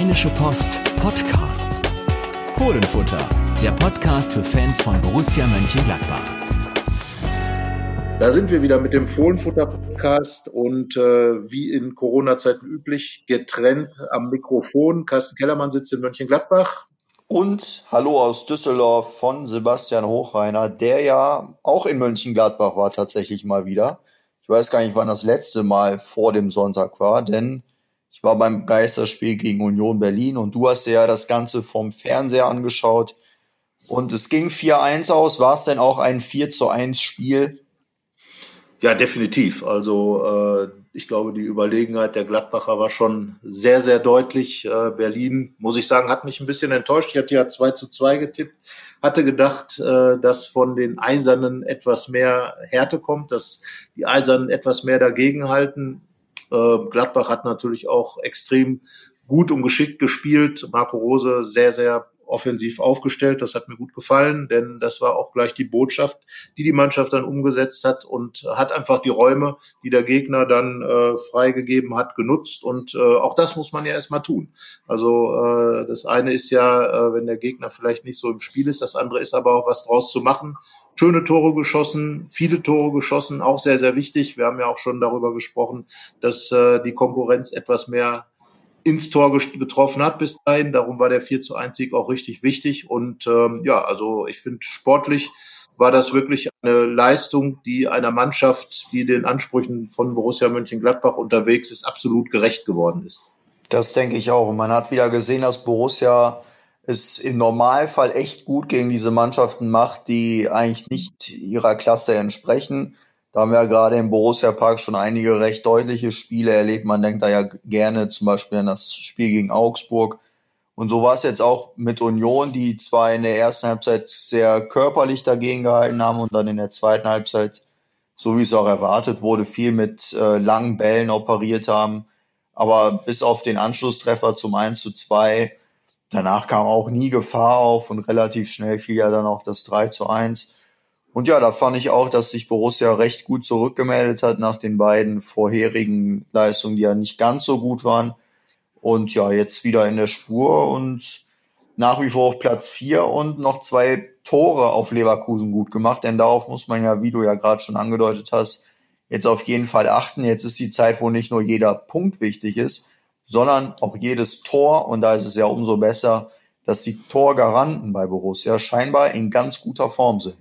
Rheinische Post Podcasts. Fohlenfutter, der Podcast für Fans von Borussia Mönchengladbach. Da sind wir wieder mit dem Fohlenfutter-Podcast und äh, wie in Corona-Zeiten üblich getrennt am Mikrofon. Carsten Kellermann sitzt in Mönchengladbach. Und hallo aus Düsseldorf von Sebastian Hochreiner, der ja auch in Mönchengladbach war tatsächlich mal wieder. Ich weiß gar nicht, wann das letzte Mal vor dem Sonntag war, denn ich war beim Geisterspiel gegen Union Berlin und du hast ja das Ganze vom Fernseher angeschaut. Und es ging 4-1 aus. War es denn auch ein 4 zu 1 Spiel? Ja, definitiv. Also äh, ich glaube, die Überlegenheit der Gladbacher war schon sehr, sehr deutlich. Äh, Berlin, muss ich sagen, hat mich ein bisschen enttäuscht. Ich hatte ja 2 zu 2 getippt, hatte gedacht, äh, dass von den Eisernen etwas mehr Härte kommt, dass die Eisernen etwas mehr dagegenhalten. Äh, Gladbach hat natürlich auch extrem gut und geschickt gespielt. Marco Rose sehr, sehr offensiv aufgestellt. Das hat mir gut gefallen, denn das war auch gleich die Botschaft, die die Mannschaft dann umgesetzt hat und hat einfach die Räume, die der Gegner dann äh, freigegeben hat, genutzt. Und äh, auch das muss man ja erstmal tun. Also äh, das eine ist ja, äh, wenn der Gegner vielleicht nicht so im Spiel ist, das andere ist aber auch was draus zu machen schöne Tore geschossen, viele Tore geschossen, auch sehr, sehr wichtig. Wir haben ja auch schon darüber gesprochen, dass äh, die Konkurrenz etwas mehr ins Tor getroffen hat bis dahin. Darum war der 4 zu 1 Sieg auch richtig wichtig. Und ähm, ja, also ich finde sportlich war das wirklich eine Leistung, die einer Mannschaft, die den Ansprüchen von Borussia Mönchengladbach unterwegs ist, absolut gerecht geworden ist. Das denke ich auch. Und man hat wieder gesehen, dass Borussia es im Normalfall echt gut gegen diese Mannschaften macht, die eigentlich nicht ihrer Klasse entsprechen. Da haben wir ja gerade im Borussia Park schon einige recht deutliche Spiele erlebt. Man denkt da ja gerne zum Beispiel an das Spiel gegen Augsburg. Und so war es jetzt auch mit Union, die zwar in der ersten Halbzeit sehr körperlich dagegen gehalten haben und dann in der zweiten Halbzeit, so wie es auch erwartet wurde, viel mit äh, langen Bällen operiert haben. Aber bis auf den Anschlusstreffer zum 1 zu 2 Danach kam auch nie Gefahr auf und relativ schnell fiel ja dann auch das 3 zu 1. Und ja, da fand ich auch, dass sich Borussia recht gut zurückgemeldet hat nach den beiden vorherigen Leistungen, die ja nicht ganz so gut waren. Und ja, jetzt wieder in der Spur und nach wie vor auf Platz 4 und noch zwei Tore auf Leverkusen gut gemacht. Denn darauf muss man ja, wie du ja gerade schon angedeutet hast, jetzt auf jeden Fall achten. Jetzt ist die Zeit, wo nicht nur jeder Punkt wichtig ist, sondern auch jedes Tor. Und da ist es ja umso besser, dass die Torgaranten bei Borussia scheinbar in ganz guter Form sind.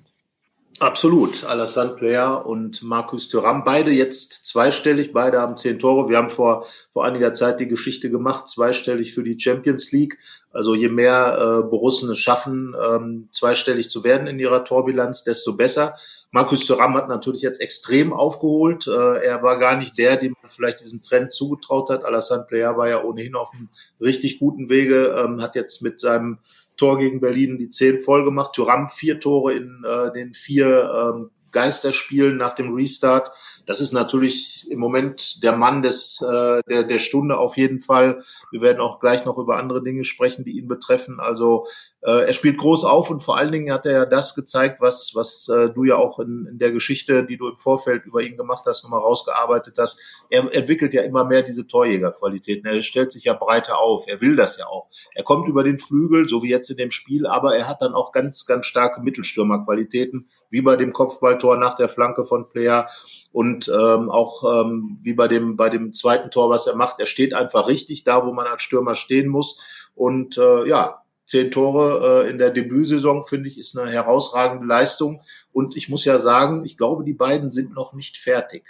Absolut. Alassane Player und Markus Thuram, beide jetzt zweistellig, beide haben zehn Tore. Wir haben vor, vor einiger Zeit die Geschichte gemacht, zweistellig für die Champions League. Also je mehr äh, Borussen es schaffen, ähm, zweistellig zu werden in ihrer Torbilanz, desto besser. Markus Thuram hat natürlich jetzt extrem aufgeholt. Äh, er war gar nicht der, dem man vielleicht diesen Trend zugetraut hat. Alassane Player war ja ohnehin auf einem richtig guten Wege, ähm, hat jetzt mit seinem Tor gegen Berlin die zehn voll gemacht. Thuram vier Tore in äh, den vier ähm, Geisterspielen nach dem Restart. Das ist natürlich im Moment der Mann des, äh, der, der Stunde auf jeden Fall. Wir werden auch gleich noch über andere Dinge sprechen, die ihn betreffen. Also äh, er spielt groß auf und vor allen Dingen hat er ja das gezeigt, was, was äh, du ja auch in, in der Geschichte, die du im Vorfeld über ihn gemacht hast, nochmal rausgearbeitet hast. Er entwickelt ja immer mehr diese Torjägerqualitäten. Er stellt sich ja breiter auf. Er will das ja auch. Er kommt über den Flügel, so wie jetzt in dem Spiel, aber er hat dann auch ganz, ganz starke Mittelstürmerqualitäten, wie bei dem Kopfballtor nach der Flanke von Player und ähm, auch ähm, wie bei dem bei dem zweiten Tor, was er macht, er steht einfach richtig da, wo man als Stürmer stehen muss und äh, ja, zehn Tore äh, in der Debütsaison finde ich ist eine herausragende Leistung und ich muss ja sagen, ich glaube, die beiden sind noch nicht fertig.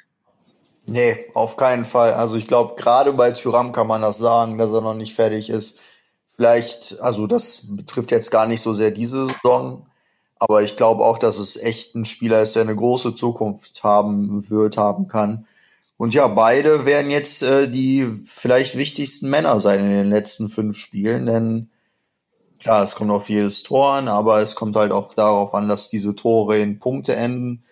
Nee, auf keinen Fall. Also ich glaube, gerade bei Tyram kann man das sagen, dass er noch nicht fertig ist. Vielleicht, also das betrifft jetzt gar nicht so sehr diese Saison, aber ich glaube auch, dass es echt ein Spieler ist, der eine große Zukunft haben wird, haben kann. Und ja, beide werden jetzt äh, die vielleicht wichtigsten Männer sein in den letzten fünf Spielen, denn klar, es kommt auf jedes Tor an, aber es kommt halt auch darauf an, dass diese Tore in Punkte enden.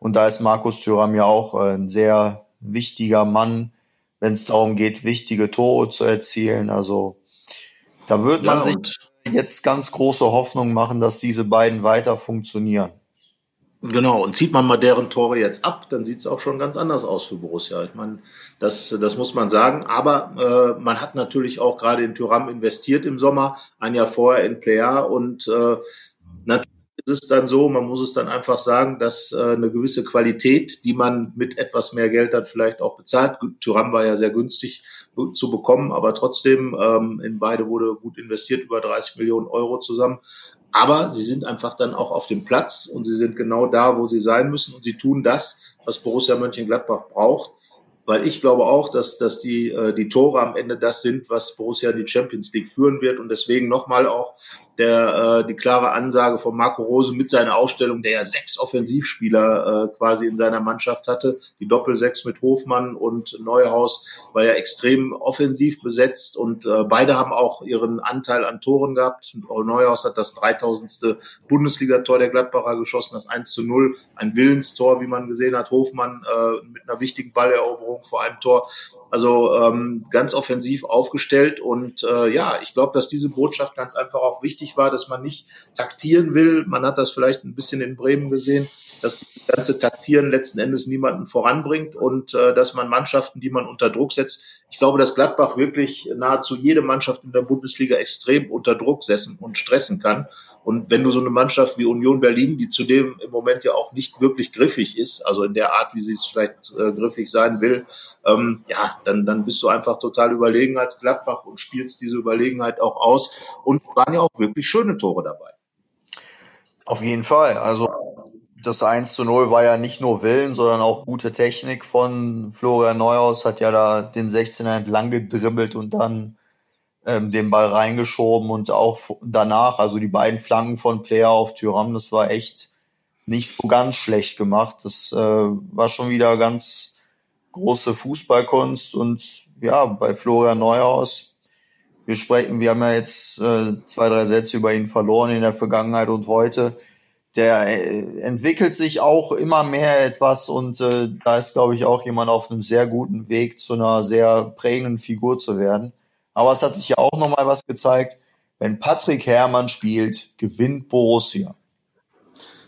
Und da ist Markus Thüram ja auch äh, ein sehr wichtiger Mann, wenn es darum geht, wichtige Tore zu erzielen. Also da wird man ja, sich jetzt ganz große Hoffnung machen, dass diese beiden weiter funktionieren. Genau, und zieht man mal deren Tore jetzt ab, dann sieht es auch schon ganz anders aus für Borussia. Ich meine, das, das muss man sagen. Aber äh, man hat natürlich auch gerade in Thuram investiert im Sommer, ein Jahr vorher in Player und äh, natürlich ist es dann so, man muss es dann einfach sagen, dass äh, eine gewisse Qualität, die man mit etwas mehr Geld dann vielleicht auch bezahlt. Thuram war ja sehr günstig zu bekommen, aber trotzdem ähm, in beide wurde gut investiert, über 30 Millionen Euro zusammen. Aber sie sind einfach dann auch auf dem Platz und sie sind genau da, wo sie sein müssen und sie tun das, was Borussia Mönchengladbach braucht. Weil ich glaube auch, dass, dass die, äh, die Tore am Ende das sind, was Borussia in die Champions League führen wird. Und deswegen nochmal auch der, äh, die klare Ansage von Marco Rose mit seiner Ausstellung, der ja sechs Offensivspieler äh, quasi in seiner Mannschaft hatte. Die Doppelsechs mit Hofmann und Neuhaus war ja extrem offensiv besetzt und äh, beide haben auch ihren Anteil an Toren gehabt. Neuhaus hat das 3000. Bundesligator der Gladbacher geschossen, das 1 zu 0, ein Willenstor, wie man gesehen hat. Hofmann äh, mit einer wichtigen Balleroberung vor einem Tor. Also ähm, ganz offensiv aufgestellt und äh, ja, ich glaube, dass diese Botschaft ganz einfach auch wichtig war, dass man nicht taktieren will. Man hat das vielleicht ein bisschen in Bremen gesehen, dass das ganze Taktieren letzten Endes niemanden voranbringt und äh, dass man Mannschaften, die man unter Druck setzt, ich glaube, dass Gladbach wirklich nahezu jede Mannschaft in der Bundesliga extrem unter Druck setzen und stressen kann. Und wenn du so eine Mannschaft wie Union Berlin, die zudem im Moment ja auch nicht wirklich griffig ist, also in der Art, wie sie es vielleicht äh, griffig sein will, ähm, ja, dann, dann bist du einfach total überlegen als Gladbach und spielst diese Überlegenheit auch aus. Und waren ja auch wirklich schöne Tore dabei. Auf jeden Fall. Also das 1 zu 0 war ja nicht nur Willen, sondern auch gute Technik von Florian Neuhaus, hat ja da den 16er entlang gedribbelt und dann ähm, den Ball reingeschoben und auch danach, also die beiden Flanken von Player auf Tyram, das war echt nicht so ganz schlecht gemacht. Das äh, war schon wieder ganz große Fußballkunst und ja, bei Florian Neuhaus, wir sprechen, wir haben ja jetzt äh, zwei, drei Sätze über ihn verloren in der Vergangenheit und heute. Der äh, entwickelt sich auch immer mehr etwas und äh, da ist, glaube ich, auch jemand auf einem sehr guten Weg zu einer sehr prägenden Figur zu werden. Aber es hat sich ja auch nochmal was gezeigt. Wenn Patrick Herrmann spielt, gewinnt Borussia.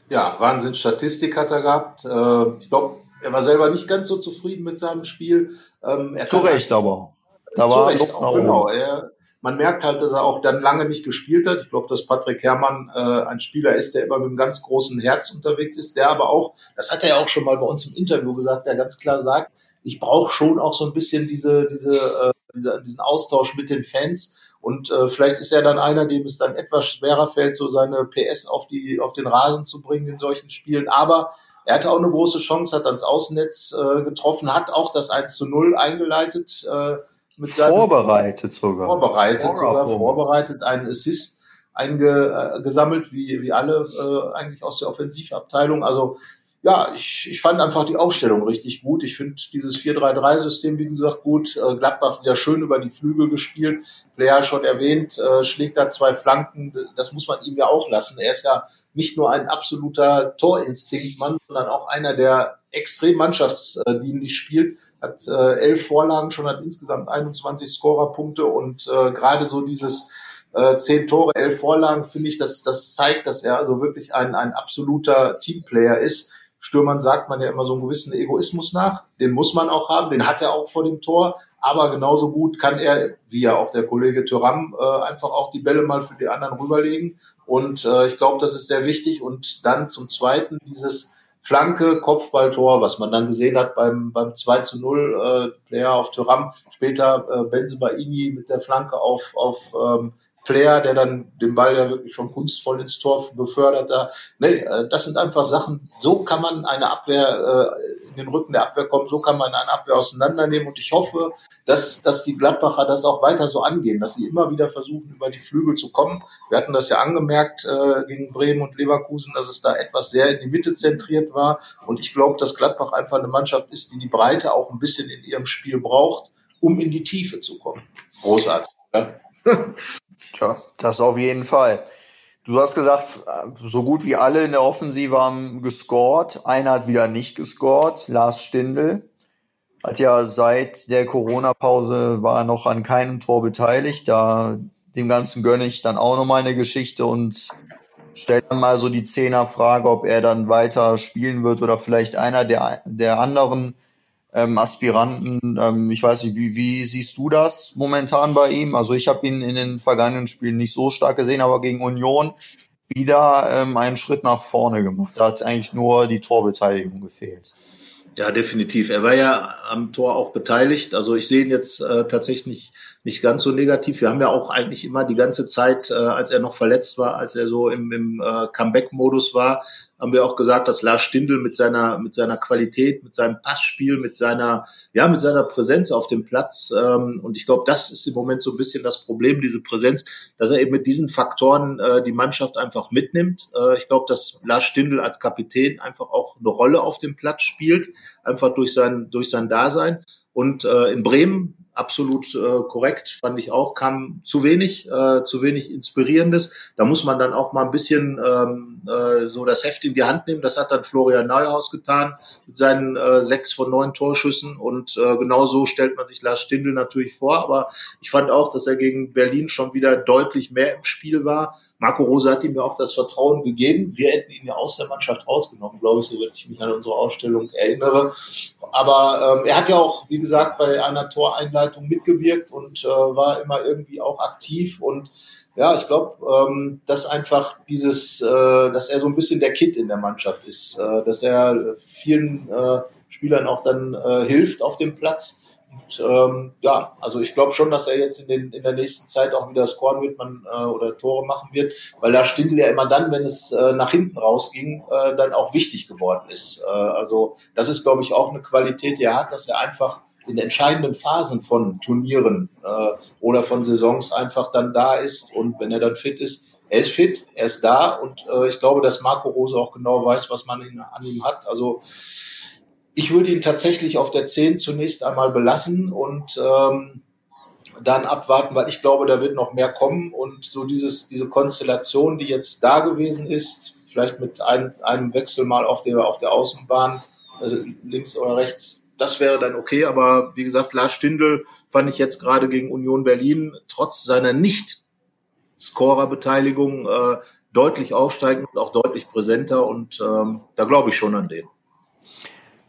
Ja, Wahnsinn Statistik hat er gehabt. Äh, ich glaube, er war selber nicht ganz so zufrieden mit seinem Spiel. Ähm, Zu Recht aber. Da war Luft nach genau. Er, man merkt halt, dass er auch dann lange nicht gespielt hat. Ich glaube, dass Patrick Herrmann äh, ein Spieler ist, der immer mit einem ganz großen Herz unterwegs ist, der aber auch, das hat er ja auch schon mal bei uns im Interview gesagt, der ganz klar sagt, ich brauche schon auch so ein bisschen diese, diese äh, diesen Austausch mit den Fans. Und äh, vielleicht ist er dann einer, dem es dann etwas schwerer fällt, so seine PS auf, die, auf den Rasen zu bringen in solchen Spielen. Aber er hatte auch eine große Chance, hat ans Außennetz äh, getroffen, hat auch das 1 zu 0 eingeleitet. Äh, mit vorbereitet sogar. Vorbereitet sogar, vorbereitet, einen Assist eingesammelt, wie, wie alle äh, eigentlich aus der Offensivabteilung. Also ja, ich, ich fand einfach die Aufstellung richtig gut. Ich finde dieses 4-3-3-System, wie gesagt, gut. Äh, Gladbach wieder schön über die Flügel gespielt. Player schon erwähnt, äh, schlägt da zwei Flanken. Das muss man ihm ja auch lassen. Er ist ja nicht nur ein absoluter Torinstinktmann, sondern auch einer, der extrem mannschaftsdienlich spielt. Hat äh, elf Vorlagen schon, hat insgesamt 21 Scorerpunkte und äh, gerade so dieses äh, zehn Tore, elf Vorlagen, finde ich, das, das zeigt, dass er also wirklich ein, ein absoluter Teamplayer ist Stürmern sagt man ja immer so einen gewissen Egoismus nach. Den muss man auch haben, den hat er auch vor dem Tor. Aber genauso gut kann er, wie ja auch der Kollege Thuram, äh, einfach auch die Bälle mal für die anderen rüberlegen. Und äh, ich glaube, das ist sehr wichtig. Und dann zum Zweiten dieses Flanke, Kopfballtor, was man dann gesehen hat beim, beim 2 zu 0 äh, Player auf Thuram. Später äh, Benze Baini mit der Flanke auf, auf ähm, Player, der dann den Ball ja wirklich schon kunstvoll ins Tor befördert. Da. Nee, äh, das sind einfach Sachen, so kann man eine Abwehr äh, in den Rücken der Abwehr kommen, so kann man eine Abwehr auseinandernehmen. Und ich hoffe, dass, dass die Gladbacher das auch weiter so angehen, dass sie immer wieder versuchen, über die Flügel zu kommen. Wir hatten das ja angemerkt äh, gegen Bremen und Leverkusen, dass es da etwas sehr in die Mitte zentriert war. Und ich glaube, dass Gladbach einfach eine Mannschaft ist, die die Breite auch ein bisschen in ihrem Spiel braucht, um in die Tiefe zu kommen. Großartig. Ja? Tja, das auf jeden Fall. Du hast gesagt, so gut wie alle in der Offensive haben gescored. Einer hat wieder nicht gescored, Lars Stindl. Hat ja seit der Corona-Pause war noch an keinem Tor beteiligt. Da dem Ganzen gönne ich dann auch nochmal eine Geschichte und stellt dann mal so die Zehnerfrage, ob er dann weiter spielen wird oder vielleicht einer der, der anderen ähm, Aspiranten. Ähm, ich weiß nicht, wie, wie siehst du das momentan bei ihm? Also ich habe ihn in den vergangenen Spielen nicht so stark gesehen, aber gegen Union wieder ähm, einen Schritt nach vorne gemacht. Da hat eigentlich nur die Torbeteiligung gefehlt. Ja, definitiv. Er war ja am Tor auch beteiligt. Also ich sehe ihn jetzt äh, tatsächlich nicht, ganz so negativ. Wir haben ja auch eigentlich immer die ganze Zeit, äh, als er noch verletzt war, als er so im, im äh, Comeback-Modus war, haben wir auch gesagt, dass Lars Stindl mit seiner, mit seiner Qualität, mit seinem Passspiel, mit seiner, ja, mit seiner Präsenz auf dem Platz, ähm, und ich glaube, das ist im Moment so ein bisschen das Problem, diese Präsenz, dass er eben mit diesen Faktoren äh, die Mannschaft einfach mitnimmt. Äh, ich glaube, dass Lars Stindl als Kapitän einfach auch eine Rolle auf dem Platz spielt, einfach durch sein, durch sein Dasein. Und äh, in Bremen absolut äh, korrekt, fand ich auch, kam zu wenig, äh, zu wenig Inspirierendes. Da muss man dann auch mal ein bisschen ähm, äh, so das Heft in die Hand nehmen. Das hat dann Florian Neuhaus getan mit seinen äh, sechs von neun Torschüssen und äh, genau so stellt man sich Lars Stindl natürlich vor. Aber ich fand auch, dass er gegen Berlin schon wieder deutlich mehr im Spiel war. Marco Rose hat ihm ja auch das Vertrauen gegeben. Wir hätten ihn ja aus der Mannschaft rausgenommen, glaube ich, so wenn ich mich an unsere Ausstellung erinnere. Aber ähm, er hat ja auch, wie gesagt, bei einer Toreinleitung mitgewirkt und äh, war immer irgendwie auch aktiv. Und ja, ich glaube, ähm, dass einfach dieses, äh, dass er so ein bisschen der Kid in der Mannschaft ist, äh, dass er vielen äh, Spielern auch dann äh, hilft auf dem Platz und, ähm, ja, also ich glaube schon, dass er jetzt in, den, in der nächsten Zeit auch wieder scoren wird man, äh, oder Tore machen wird, weil da Stindl ja immer dann, wenn es äh, nach hinten rausging, äh, dann auch wichtig geworden ist. Äh, also das ist, glaube ich, auch eine Qualität, die er hat, dass er einfach in entscheidenden Phasen von Turnieren äh, oder von Saisons einfach dann da ist und wenn er dann fit ist, er ist fit, er ist da und äh, ich glaube, dass Marco Rose auch genau weiß, was man ihn, an ihm hat. Also ich würde ihn tatsächlich auf der 10 zunächst einmal belassen und ähm, dann abwarten, weil ich glaube, da wird noch mehr kommen und so dieses, diese Konstellation, die jetzt da gewesen ist, vielleicht mit ein, einem Wechsel mal auf der, auf der Außenbahn, äh, links oder rechts, das wäre dann okay, aber wie gesagt, Lars Stindl fand ich jetzt gerade gegen Union Berlin trotz seiner Nicht-Scorer-Beteiligung äh, deutlich aufsteigend und auch deutlich präsenter und ähm, da glaube ich schon an den.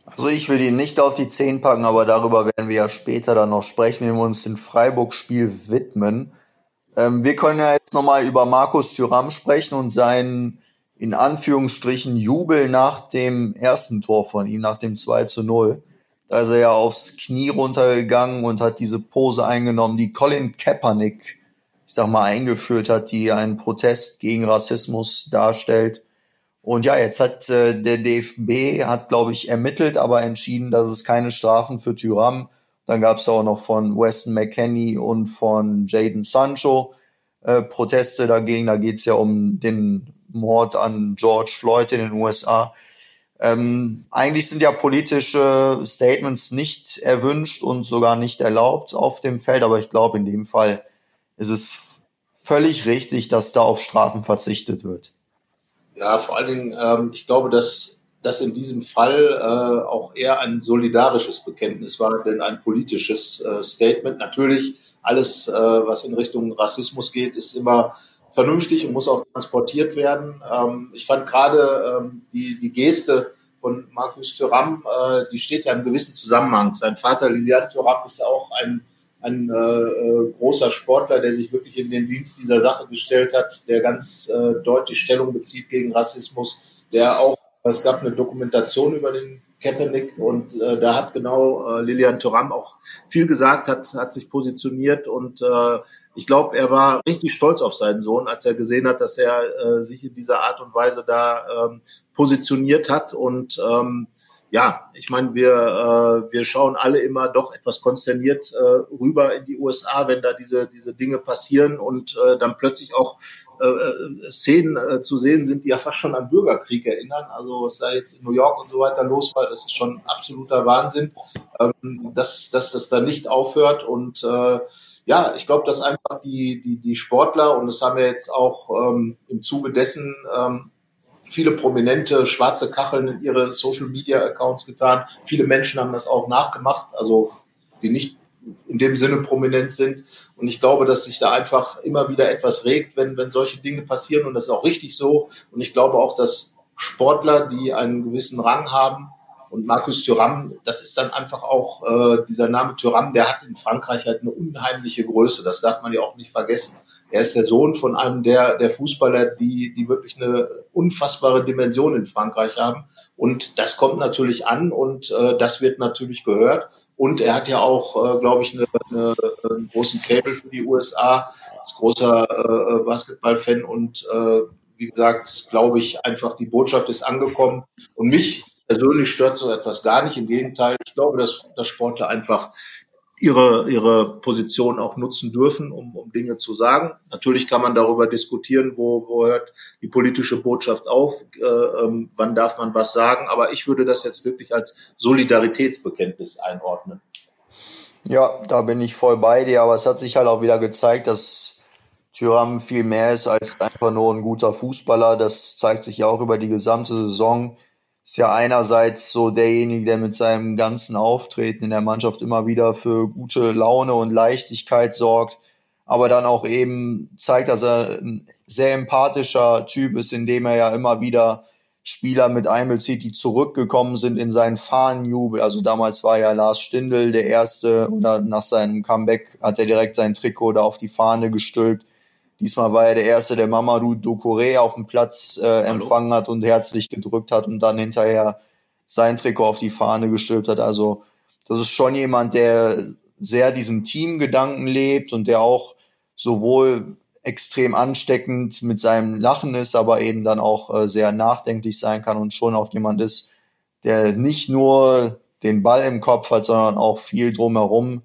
Also ich will ihn nicht auf die 10 packen, aber darüber werden wir ja später dann noch sprechen, wenn wir uns dem Freiburg-Spiel widmen. Ähm, wir können ja jetzt nochmal über Markus Thüram sprechen und seinen in Anführungsstrichen Jubel nach dem ersten Tor von ihm, nach dem 2 zu 0. Da ist er ja aufs Knie runtergegangen und hat diese Pose eingenommen, die Colin Kaepernick, ich sag mal, eingeführt hat, die einen Protest gegen Rassismus darstellt. Und ja, jetzt hat äh, der DFB, hat glaube ich ermittelt, aber entschieden, dass es keine Strafen für Tyram. Dann gab es auch noch von Weston McKenney und von Jaden Sancho äh, Proteste dagegen. Da geht es ja um den Mord an George Floyd in den USA. Ähm, eigentlich sind ja politische Statements nicht erwünscht und sogar nicht erlaubt auf dem Feld, aber ich glaube, in dem Fall ist es völlig richtig, dass da auf Strafen verzichtet wird. Ja, vor allen Dingen, ähm, ich glaube, dass das in diesem Fall äh, auch eher ein solidarisches Bekenntnis war, denn ein politisches äh, Statement. Natürlich, alles, äh, was in Richtung Rassismus geht, ist immer vernünftig und muss auch transportiert werden. Ähm, ich fand gerade ähm, die, die Geste von Markus Thuram, äh, die steht ja im gewissen Zusammenhang. Sein Vater Lilian Thuram ist auch ein ein äh, äh, großer Sportler, der sich wirklich in den Dienst dieser Sache gestellt hat, der ganz äh, deutlich Stellung bezieht gegen Rassismus, der auch, es gab eine Dokumentation über den Kaepernick und äh, da hat genau äh, Lilian Thuram auch viel gesagt, hat, hat sich positioniert und äh, ich glaube, er war richtig stolz auf seinen Sohn, als er gesehen hat, dass er äh, sich in dieser Art und Weise da ähm, positioniert hat und ähm, ja, ich meine, wir, äh, wir schauen alle immer doch etwas konsterniert äh, rüber in die USA, wenn da diese, diese Dinge passieren und äh, dann plötzlich auch äh, äh, Szenen äh, zu sehen sind, die ja fast schon an Bürgerkrieg erinnern. Also was da jetzt in New York und so weiter los war, das ist schon absoluter Wahnsinn, ähm, dass, dass das da nicht aufhört. Und äh, ja, ich glaube, dass einfach die, die, die Sportler, und das haben wir jetzt auch ähm, im Zuge dessen ähm, viele prominente schwarze Kacheln in ihre Social Media Accounts getan. Viele Menschen haben das auch nachgemacht, also die nicht in dem Sinne prominent sind. Und ich glaube, dass sich da einfach immer wieder etwas regt, wenn, wenn solche Dinge passieren. Und das ist auch richtig so. Und ich glaube auch, dass Sportler, die einen gewissen Rang haben, und Markus Thuram, das ist dann einfach auch äh, dieser Name Thuram, der hat in Frankreich halt eine unheimliche Größe. Das darf man ja auch nicht vergessen. Er ist der Sohn von einem der, der Fußballer, die, die wirklich eine unfassbare Dimension in Frankreich haben. Und das kommt natürlich an und äh, das wird natürlich gehört. Und er hat ja auch, äh, glaube ich, eine, eine, einen großen Faible für die USA, als großer äh, Basketballfan. Und äh, wie gesagt, glaube ich, einfach die Botschaft ist angekommen. Und mich persönlich stört so etwas gar nicht. Im Gegenteil, ich glaube, dass, dass Sportler einfach ihre, ihre Position auch nutzen dürfen, um, um Dinge zu sagen. Natürlich kann man darüber diskutieren, wo, wo hört die politische Botschaft auf, äh, ähm, wann darf man was sagen. Aber ich würde das jetzt wirklich als Solidaritätsbekenntnis einordnen. Ja, da bin ich voll bei dir, aber es hat sich halt auch wieder gezeigt, dass Tyram viel mehr ist als einfach nur ein guter Fußballer. Das zeigt sich ja auch über die gesamte Saison ist ja einerseits so derjenige, der mit seinem ganzen Auftreten in der Mannschaft immer wieder für gute Laune und Leichtigkeit sorgt, aber dann auch eben zeigt, dass er ein sehr empathischer Typ ist, indem er ja immer wieder Spieler mit einbezieht, die zurückgekommen sind in seinen Fahnenjubel. Also damals war ja Lars Stindl der Erste oder nach seinem Comeback hat er direkt sein Trikot da auf die Fahne gestülpt. Diesmal war er der Erste, der Mamadou Dokore auf dem Platz äh, empfangen hat und herzlich gedrückt hat und dann hinterher sein Trikot auf die Fahne gestülpt hat. Also das ist schon jemand, der sehr diesen Teamgedanken lebt und der auch sowohl extrem ansteckend mit seinem Lachen ist, aber eben dann auch äh, sehr nachdenklich sein kann und schon auch jemand ist, der nicht nur den Ball im Kopf hat, sondern auch viel drumherum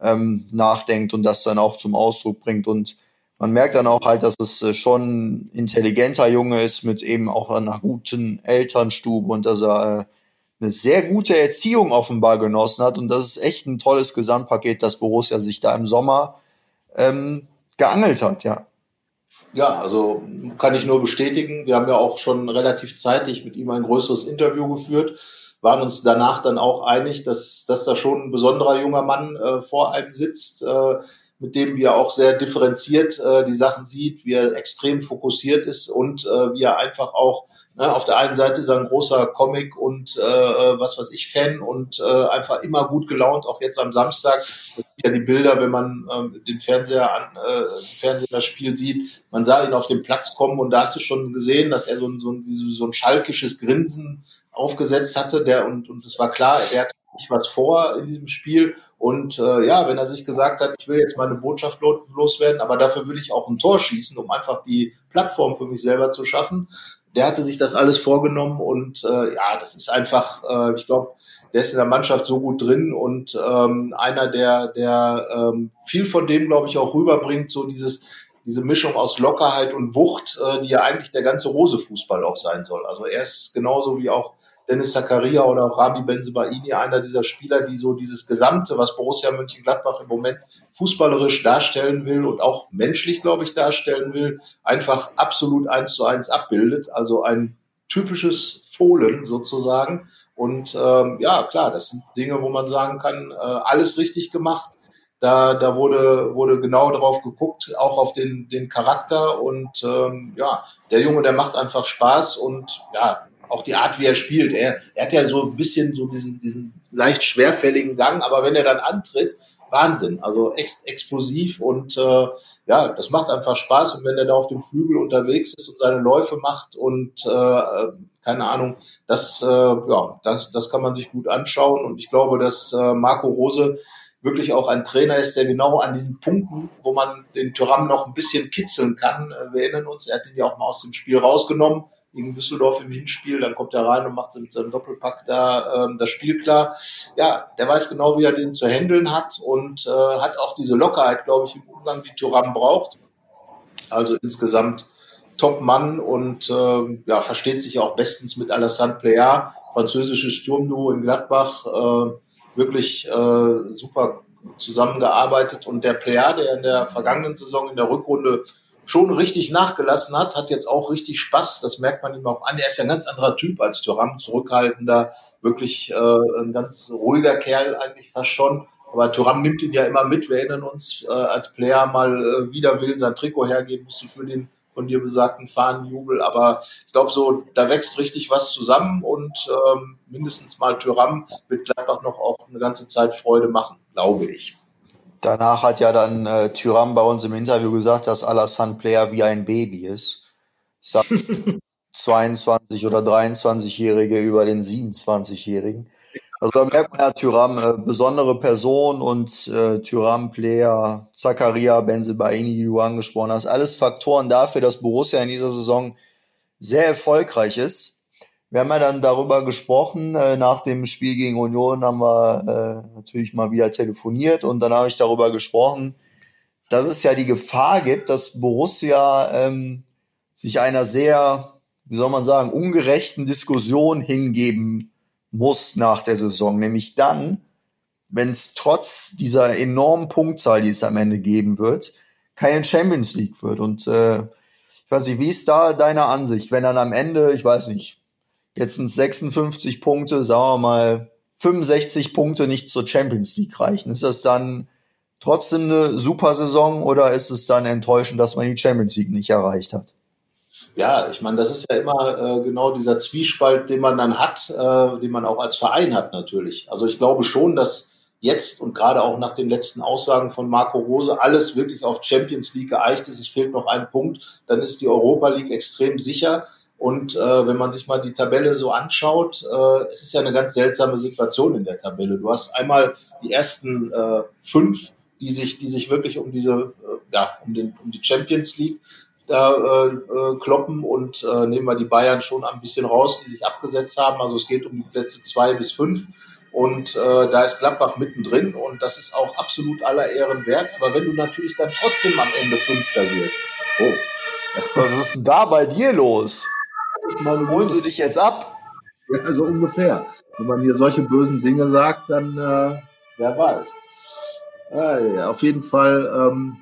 ähm, nachdenkt und das dann auch zum Ausdruck bringt und man merkt dann auch halt, dass es äh, schon intelligenter Junge ist mit eben auch einer guten Elternstube und dass er äh, eine sehr gute Erziehung offenbar genossen hat. Und das ist echt ein tolles Gesamtpaket, dass Borussia sich da im Sommer ähm, geangelt hat, ja. Ja, also kann ich nur bestätigen. Wir haben ja auch schon relativ zeitig mit ihm ein größeres Interview geführt, waren uns danach dann auch einig, dass, dass da schon ein besonderer junger Mann äh, vor einem sitzt, äh, mit dem wir auch sehr differenziert äh, die Sachen sieht, wie er extrem fokussiert ist und äh, wie er einfach auch ne, auf der einen Seite ist er ein großer Comic und äh, was weiß ich Fan und äh, einfach immer gut gelaunt, auch jetzt am Samstag. Das sind ja die Bilder, wenn man äh, den Fernseher an, äh, Fernseher das Spiel sieht. Man sah ihn auf den Platz kommen und da hast du schon gesehen, dass er so ein, so ein, so ein schalkisches Grinsen aufgesetzt hatte, der und und es war klar, er hat nicht was vor in diesem Spiel. Und äh, ja, wenn er sich gesagt hat, ich will jetzt meine Botschaft loswerden, aber dafür will ich auch ein Tor schießen, um einfach die Plattform für mich selber zu schaffen. Der hatte sich das alles vorgenommen und äh, ja, das ist einfach, äh, ich glaube, der ist in der Mannschaft so gut drin und ähm, einer, der, der ähm, viel von dem, glaube ich, auch rüberbringt, so dieses, diese Mischung aus Lockerheit und Wucht, äh, die ja eigentlich der ganze Rose-Fußball auch sein soll. Also er ist genauso wie auch Dennis Zakaria oder auch Rami Benzebaini, einer dieser Spieler, die so dieses Gesamte, was Borussia Mönchengladbach im Moment fußballerisch darstellen will und auch menschlich, glaube ich, darstellen will, einfach absolut eins zu eins abbildet. Also ein typisches Fohlen sozusagen. Und ähm, ja, klar, das sind Dinge, wo man sagen kann, äh, alles richtig gemacht. Da, da wurde, wurde genau darauf geguckt, auch auf den, den Charakter. Und ähm, ja, der Junge, der macht einfach Spaß und ja, auch die Art, wie er spielt. Er, er hat ja so ein bisschen so diesen, diesen leicht schwerfälligen Gang, aber wenn er dann antritt, Wahnsinn. Also ex explosiv und äh, ja, das macht einfach Spaß. Und wenn er da auf dem Flügel unterwegs ist und seine Läufe macht und äh, keine Ahnung, das, äh, ja, das, das kann man sich gut anschauen. Und ich glaube, dass äh, Marco Rose wirklich auch ein Trainer ist, der genau an diesen Punkten, wo man den Tyrann noch ein bisschen kitzeln kann, äh, wir erinnern uns, er hat ihn ja auch mal aus dem Spiel rausgenommen, gegen Düsseldorf im Hinspiel, dann kommt er rein und macht mit seinem Doppelpack da ähm, das Spiel klar. Ja, der weiß genau, wie er den zu handeln hat und äh, hat auch diese Lockerheit, glaube ich, im Umgang, die Thuram braucht. Also insgesamt Top-Mann und äh, ja, versteht sich auch bestens mit Alassane Plea, französisches Sturmduo in Gladbach, äh, wirklich äh, super zusammengearbeitet und der Plea, der in der vergangenen Saison in der Rückrunde schon richtig nachgelassen hat, hat jetzt auch richtig Spaß. Das merkt man ihm auch an. Er ist ja ein ganz anderer Typ als Thuram, zurückhaltender, wirklich äh, ein ganz ruhiger Kerl eigentlich fast schon. Aber Thuram nimmt ihn ja immer mit. Wir erinnern uns, äh, als Player mal äh, wider Willen sein Trikot hergeben musste für den von dir besagten Fahnenjubel. Aber ich glaube, so da wächst richtig was zusammen und ähm, mindestens mal Thuram wird Gladbach noch auch eine ganze Zeit Freude machen, glaube ich. Danach hat ja dann äh, Thuram bei uns im Interview gesagt, dass Alassane Player wie ein Baby ist. 22 oder 23-Jährige über den 27-Jährigen. Also da merkt man ja Tyram, äh, besondere Person und äh, Tyram Player, Zakaria, Benzebaini, die du angesprochen hast, alles Faktoren dafür, dass Borussia in dieser Saison sehr erfolgreich ist. Wir haben ja dann darüber gesprochen, äh, nach dem Spiel gegen Union haben wir äh, natürlich mal wieder telefoniert und dann habe ich darüber gesprochen, dass es ja die Gefahr gibt, dass Borussia ähm, sich einer sehr, wie soll man sagen, ungerechten Diskussion hingeben muss nach der Saison, nämlich dann, wenn es trotz dieser enormen Punktzahl, die es am Ende geben wird, keine Champions League wird. Und äh, ich weiß nicht, wie ist da deine Ansicht, wenn dann am Ende, ich weiß nicht, jetzt sind 56 Punkte, sagen wir mal 65 Punkte nicht zur Champions League reichen. Ist das dann trotzdem eine super Saison oder ist es dann enttäuschend, dass man die Champions League nicht erreicht hat? Ja, ich meine, das ist ja immer äh, genau dieser Zwiespalt, den man dann hat, äh, den man auch als Verein hat natürlich. Also ich glaube schon, dass jetzt und gerade auch nach den letzten Aussagen von Marco Rose alles wirklich auf Champions League geeicht ist. Es fehlt noch ein Punkt, dann ist die Europa League extrem sicher. Und äh, wenn man sich mal die Tabelle so anschaut, äh, es ist ja eine ganz seltsame Situation in der Tabelle. Du hast einmal die ersten äh, fünf, die sich, die sich wirklich um diese, äh, ja, um, den, um die Champions League da äh, äh, kloppen und äh, nehmen wir die Bayern schon ein bisschen raus, die sich abgesetzt haben. Also es geht um die Plätze zwei bis fünf. Und äh, da ist Gladbach mittendrin und das ist auch absolut aller Ehren wert. Aber wenn du natürlich dann trotzdem am Ende Fünfter wirst. Oh. Was ist denn da bei dir los? Holen sie dich jetzt ab? Ja, also ungefähr. Wenn man hier solche bösen Dinge sagt, dann äh, wer weiß. Äh, ja, auf jeden Fall ähm,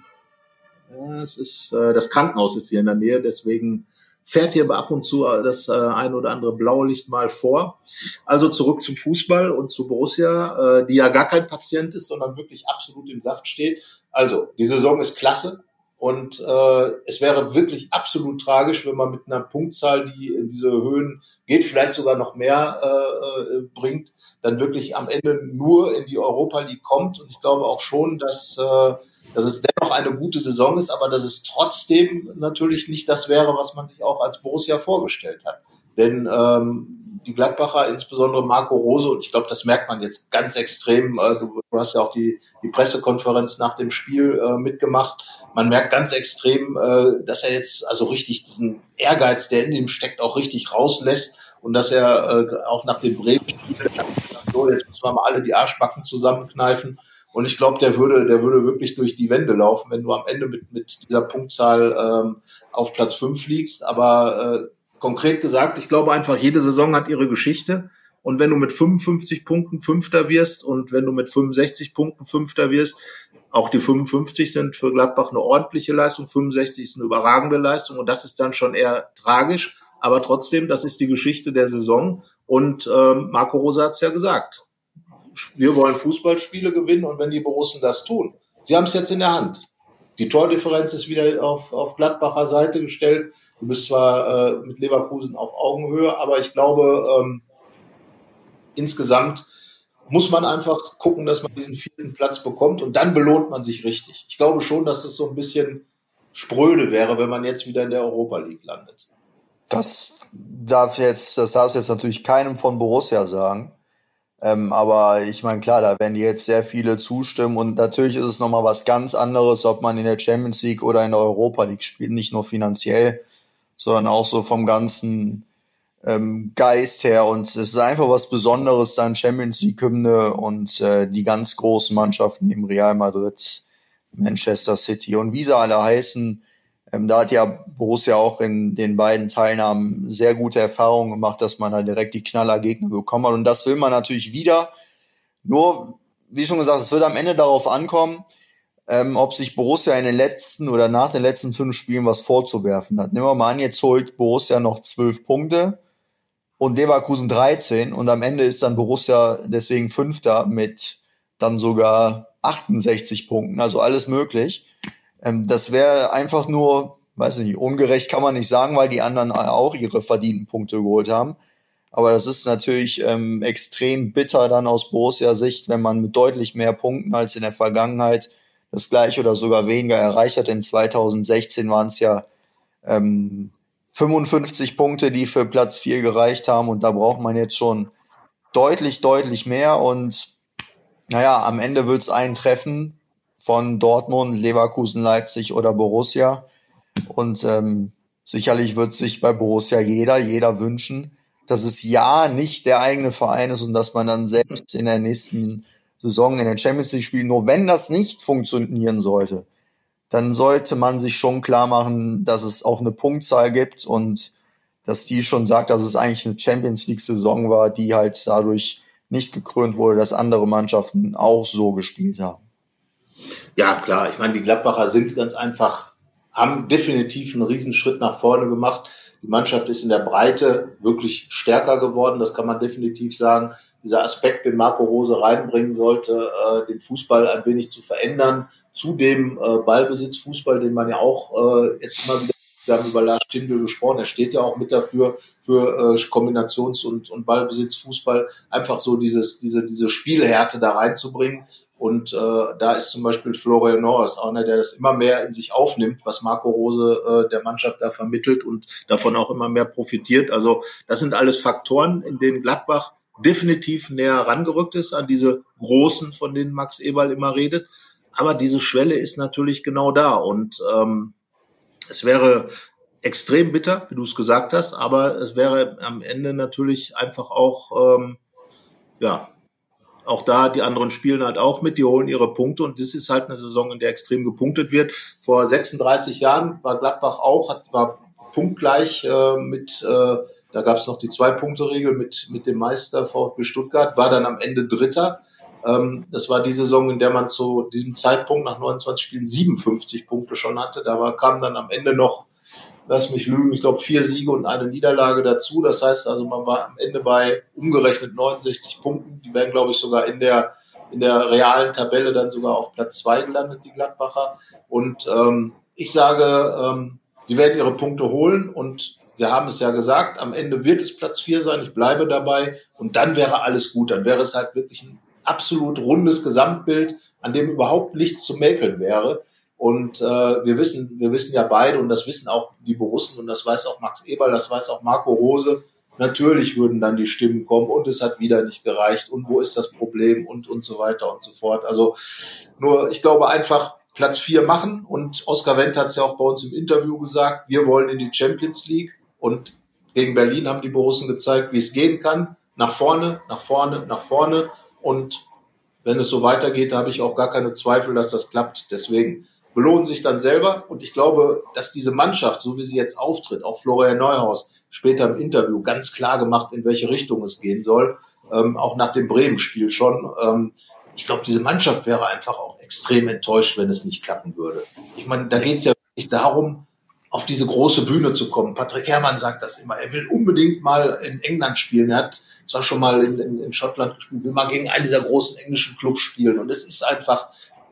ja, es ist, äh, das Krankenhaus ist hier in der Nähe, deswegen fährt hier ab und zu äh, das äh, ein oder andere Blaulicht mal vor. Also zurück zum Fußball und zu Borussia, äh, die ja gar kein Patient ist, sondern wirklich absolut im Saft steht. Also, die Saison ist klasse. Und äh, es wäre wirklich absolut tragisch, wenn man mit einer Punktzahl, die in diese Höhen geht, vielleicht sogar noch mehr äh, äh bringt, dann wirklich am Ende nur in die Europa League kommt. Und ich glaube auch schon, dass äh, dass es dennoch eine gute Saison ist, aber dass es trotzdem natürlich nicht das wäre, was man sich auch als Borussia vorgestellt hat. Denn ähm, die Gladbacher, insbesondere Marco Rose, und ich glaube, das merkt man jetzt ganz extrem, äh, du, hast ja auch die, die Pressekonferenz nach dem Spiel äh, mitgemacht, man merkt ganz extrem, äh, dass er jetzt also richtig diesen Ehrgeiz, der in ihm steckt, auch richtig rauslässt und dass er äh, auch nach dem Bremen-Spiel, so, jetzt müssen wir mal alle die Arschbacken zusammenkneifen. Und ich glaube, der würde, der würde wirklich durch die Wände laufen, wenn du am Ende mit, mit dieser Punktzahl ähm, auf Platz fünf liegst. Aber äh, konkret gesagt, ich glaube einfach, jede Saison hat ihre Geschichte. Und wenn du mit 55 Punkten Fünfter wirst und wenn du mit 65 Punkten Fünfter wirst, auch die 55 sind für Gladbach eine ordentliche Leistung, 65 ist eine überragende Leistung und das ist dann schon eher tragisch. Aber trotzdem, das ist die Geschichte der Saison und ähm, Marco Rosa hat es ja gesagt wir wollen Fußballspiele gewinnen und wenn die Borussen das tun, sie haben es jetzt in der Hand. Die Tordifferenz ist wieder auf, auf Gladbacher Seite gestellt. Du bist zwar äh, mit Leverkusen auf Augenhöhe, aber ich glaube, ähm, insgesamt muss man einfach gucken, dass man diesen vierten Platz bekommt und dann belohnt man sich richtig. Ich glaube schon, dass es so ein bisschen spröde wäre, wenn man jetzt wieder in der Europa League landet. Das darf jetzt, das darfst jetzt natürlich keinem von Borussia sagen. Ähm, aber ich meine, klar, da werden jetzt sehr viele zustimmen und natürlich ist es nochmal was ganz anderes, ob man in der Champions League oder in der Europa League spielt, nicht nur finanziell, sondern auch so vom ganzen ähm, Geist her. Und es ist einfach was Besonderes, dann Champions League Hymne und äh, die ganz großen Mannschaften im Real Madrid, Manchester City und wie sie alle heißen, ähm, da hat ja Borussia auch in den beiden Teilnahmen sehr gute Erfahrungen gemacht, dass man da direkt die Knallergegner bekommen hat. Und das will man natürlich wieder. Nur, wie schon gesagt, es wird am Ende darauf ankommen, ähm, ob sich Borussia in den letzten oder nach den letzten fünf Spielen was vorzuwerfen hat. Nehmen wir mal an, jetzt holt Borussia noch zwölf Punkte und Leverkusen 13 und am Ende ist dann Borussia deswegen Fünfter mit dann sogar 68 Punkten, also alles möglich. Ähm, das wäre einfach nur, weiß nicht, ungerecht kann man nicht sagen, weil die anderen auch ihre verdienten Punkte geholt haben. Aber das ist natürlich ähm, extrem bitter dann aus Borussia-Sicht, wenn man mit deutlich mehr Punkten als in der Vergangenheit das gleiche oder sogar weniger erreicht hat. In 2016 waren es ja ähm, 55 Punkte, die für Platz 4 gereicht haben. Und da braucht man jetzt schon deutlich, deutlich mehr. Und naja, am Ende wird es ein Treffen von Dortmund, Leverkusen, Leipzig oder Borussia. Und ähm, sicherlich wird sich bei Borussia jeder, jeder wünschen, dass es ja nicht der eigene Verein ist und dass man dann selbst in der nächsten Saison in der Champions League spielt. Nur wenn das nicht funktionieren sollte, dann sollte man sich schon klar machen, dass es auch eine Punktzahl gibt und dass die schon sagt, dass es eigentlich eine Champions League Saison war, die halt dadurch nicht gekrönt wurde, dass andere Mannschaften auch so gespielt haben. Ja, klar. Ich meine, die Gladbacher sind ganz einfach, haben definitiv einen Riesenschritt nach vorne gemacht. Die Mannschaft ist in der Breite wirklich stärker geworden, das kann man definitiv sagen. Dieser Aspekt, den Marco Rose reinbringen sollte, äh, den Fußball ein wenig zu verändern, zu dem äh, Ballbesitzfußball, den man ja auch äh, jetzt immer wieder wir haben über Lars Stindl gesprochen. Er steht ja auch mit dafür für äh, Kombinations- und, und Ballbesitzfußball. Einfach so dieses, diese, diese Spielhärte da reinzubringen. Und äh, da ist zum Beispiel Florian Norris auch einer, der das immer mehr in sich aufnimmt, was Marco Rose äh, der Mannschaft da vermittelt und davon auch immer mehr profitiert. Also das sind alles Faktoren, in denen Gladbach definitiv näher rangerückt ist an diese großen, von denen Max Eberl immer redet. Aber diese Schwelle ist natürlich genau da. Und ähm, es wäre extrem bitter, wie du es gesagt hast, aber es wäre am Ende natürlich einfach auch ähm, ja, auch da, die anderen spielen halt auch mit, die holen ihre Punkte und das ist halt eine Saison, in der extrem gepunktet wird. Vor 36 Jahren war Gladbach auch, hat, war punktgleich äh, mit, äh, da gab es noch die Zwei-Punkte-Regel mit, mit dem Meister VfB Stuttgart, war dann am Ende Dritter. Ähm, das war die Saison, in der man zu diesem Zeitpunkt nach 29 Spielen 57 Punkte schon hatte. Da war, kam dann am Ende noch lass mich lügen, ich glaube vier Siege und eine Niederlage dazu. Das heißt also, man war am Ende bei umgerechnet 69 Punkten. Die wären, glaube ich, sogar in der in der realen Tabelle dann sogar auf Platz zwei gelandet, die Gladbacher. Und ähm, ich sage, ähm, sie werden ihre Punkte holen und wir haben es ja gesagt, am Ende wird es Platz vier sein, ich bleibe dabei und dann wäre alles gut. Dann wäre es halt wirklich ein absolut rundes Gesamtbild, an dem überhaupt nichts zu mäkeln wäre. Und äh, wir wissen, wir wissen ja beide, und das wissen auch die Borussen, und das weiß auch Max Eberl, das weiß auch Marco Rose, natürlich würden dann die Stimmen kommen und es hat wieder nicht gereicht und wo ist das Problem und, und so weiter und so fort. Also nur, ich glaube einfach Platz vier machen und Oskar Wendt hat es ja auch bei uns im Interview gesagt, wir wollen in die Champions League und gegen Berlin haben die Borussen gezeigt, wie es gehen kann. Nach vorne, nach vorne, nach vorne und wenn es so weitergeht, habe ich auch gar keine Zweifel, dass das klappt. Deswegen belohnen sich dann selber. Und ich glaube, dass diese Mannschaft, so wie sie jetzt auftritt, auch Florian Neuhaus später im Interview ganz klar gemacht, in welche Richtung es gehen soll, ähm, auch nach dem Bremen-Spiel schon. Ähm, ich glaube, diese Mannschaft wäre einfach auch extrem enttäuscht, wenn es nicht klappen würde. Ich meine, da geht es ja wirklich darum, auf diese große Bühne zu kommen. Patrick Herrmann sagt das immer. Er will unbedingt mal in England spielen. Er hat zwar schon mal in, in, in Schottland gespielt, will mal gegen einen dieser großen englischen Clubs spielen. Und es ist einfach,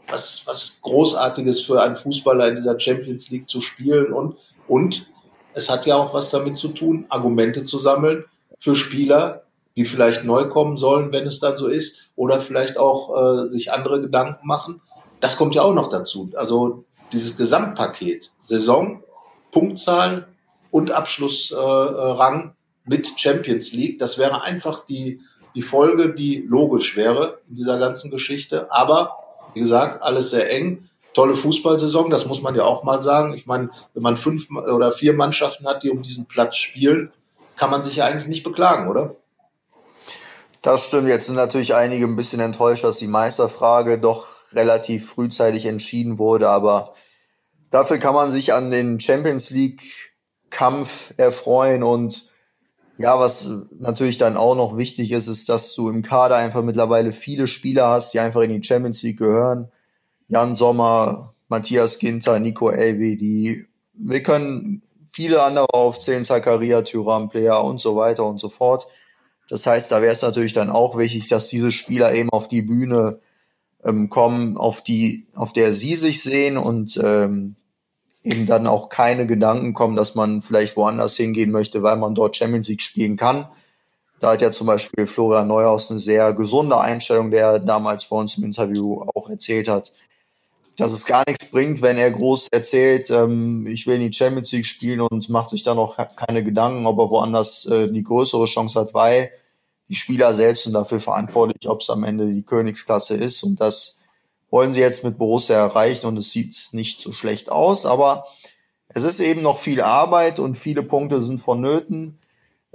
was, was Großartiges für einen Fußballer in dieser Champions League zu spielen und, und es hat ja auch was damit zu tun, Argumente zu sammeln für Spieler, die vielleicht neu kommen sollen, wenn es dann so ist, oder vielleicht auch äh, sich andere Gedanken machen. Das kommt ja auch noch dazu. Also dieses Gesamtpaket, Saison, Punktzahl und Abschlussrang äh, mit Champions League, das wäre einfach die, die Folge, die logisch wäre in dieser ganzen Geschichte. Aber wie gesagt, alles sehr eng. Tolle Fußballsaison, das muss man ja auch mal sagen. Ich meine, wenn man fünf oder vier Mannschaften hat, die um diesen Platz spielen, kann man sich ja eigentlich nicht beklagen, oder? Das stimmt. Jetzt sind natürlich einige ein bisschen enttäuscht, dass die Meisterfrage doch relativ frühzeitig entschieden wurde. Aber dafür kann man sich an den Champions League Kampf erfreuen und ja, was natürlich dann auch noch wichtig ist, ist, dass du im Kader einfach mittlerweile viele Spieler hast, die einfach in die Champions League gehören. Jan Sommer, Matthias Ginter, Nico Elvi, die, wir können viele andere aufzählen, Zakaria, Tyram, Player und so weiter und so fort. Das heißt, da wäre es natürlich dann auch wichtig, dass diese Spieler eben auf die Bühne ähm, kommen, auf die, auf der sie sich sehen und ähm, eben dann auch keine Gedanken kommen, dass man vielleicht woanders hingehen möchte, weil man dort Champions League spielen kann. Da hat ja zum Beispiel Florian Neuhaus eine sehr gesunde Einstellung, der damals bei uns im Interview auch erzählt hat, dass es gar nichts bringt, wenn er groß erzählt, ähm, ich will in die Champions League spielen und macht sich dann auch keine Gedanken, ob er woanders äh, die größere Chance hat, weil die Spieler selbst sind dafür verantwortlich, ob es am Ende die Königsklasse ist. Und das wollen sie jetzt mit Borussia erreichen und es sieht nicht so schlecht aus, aber es ist eben noch viel Arbeit und viele Punkte sind vonnöten.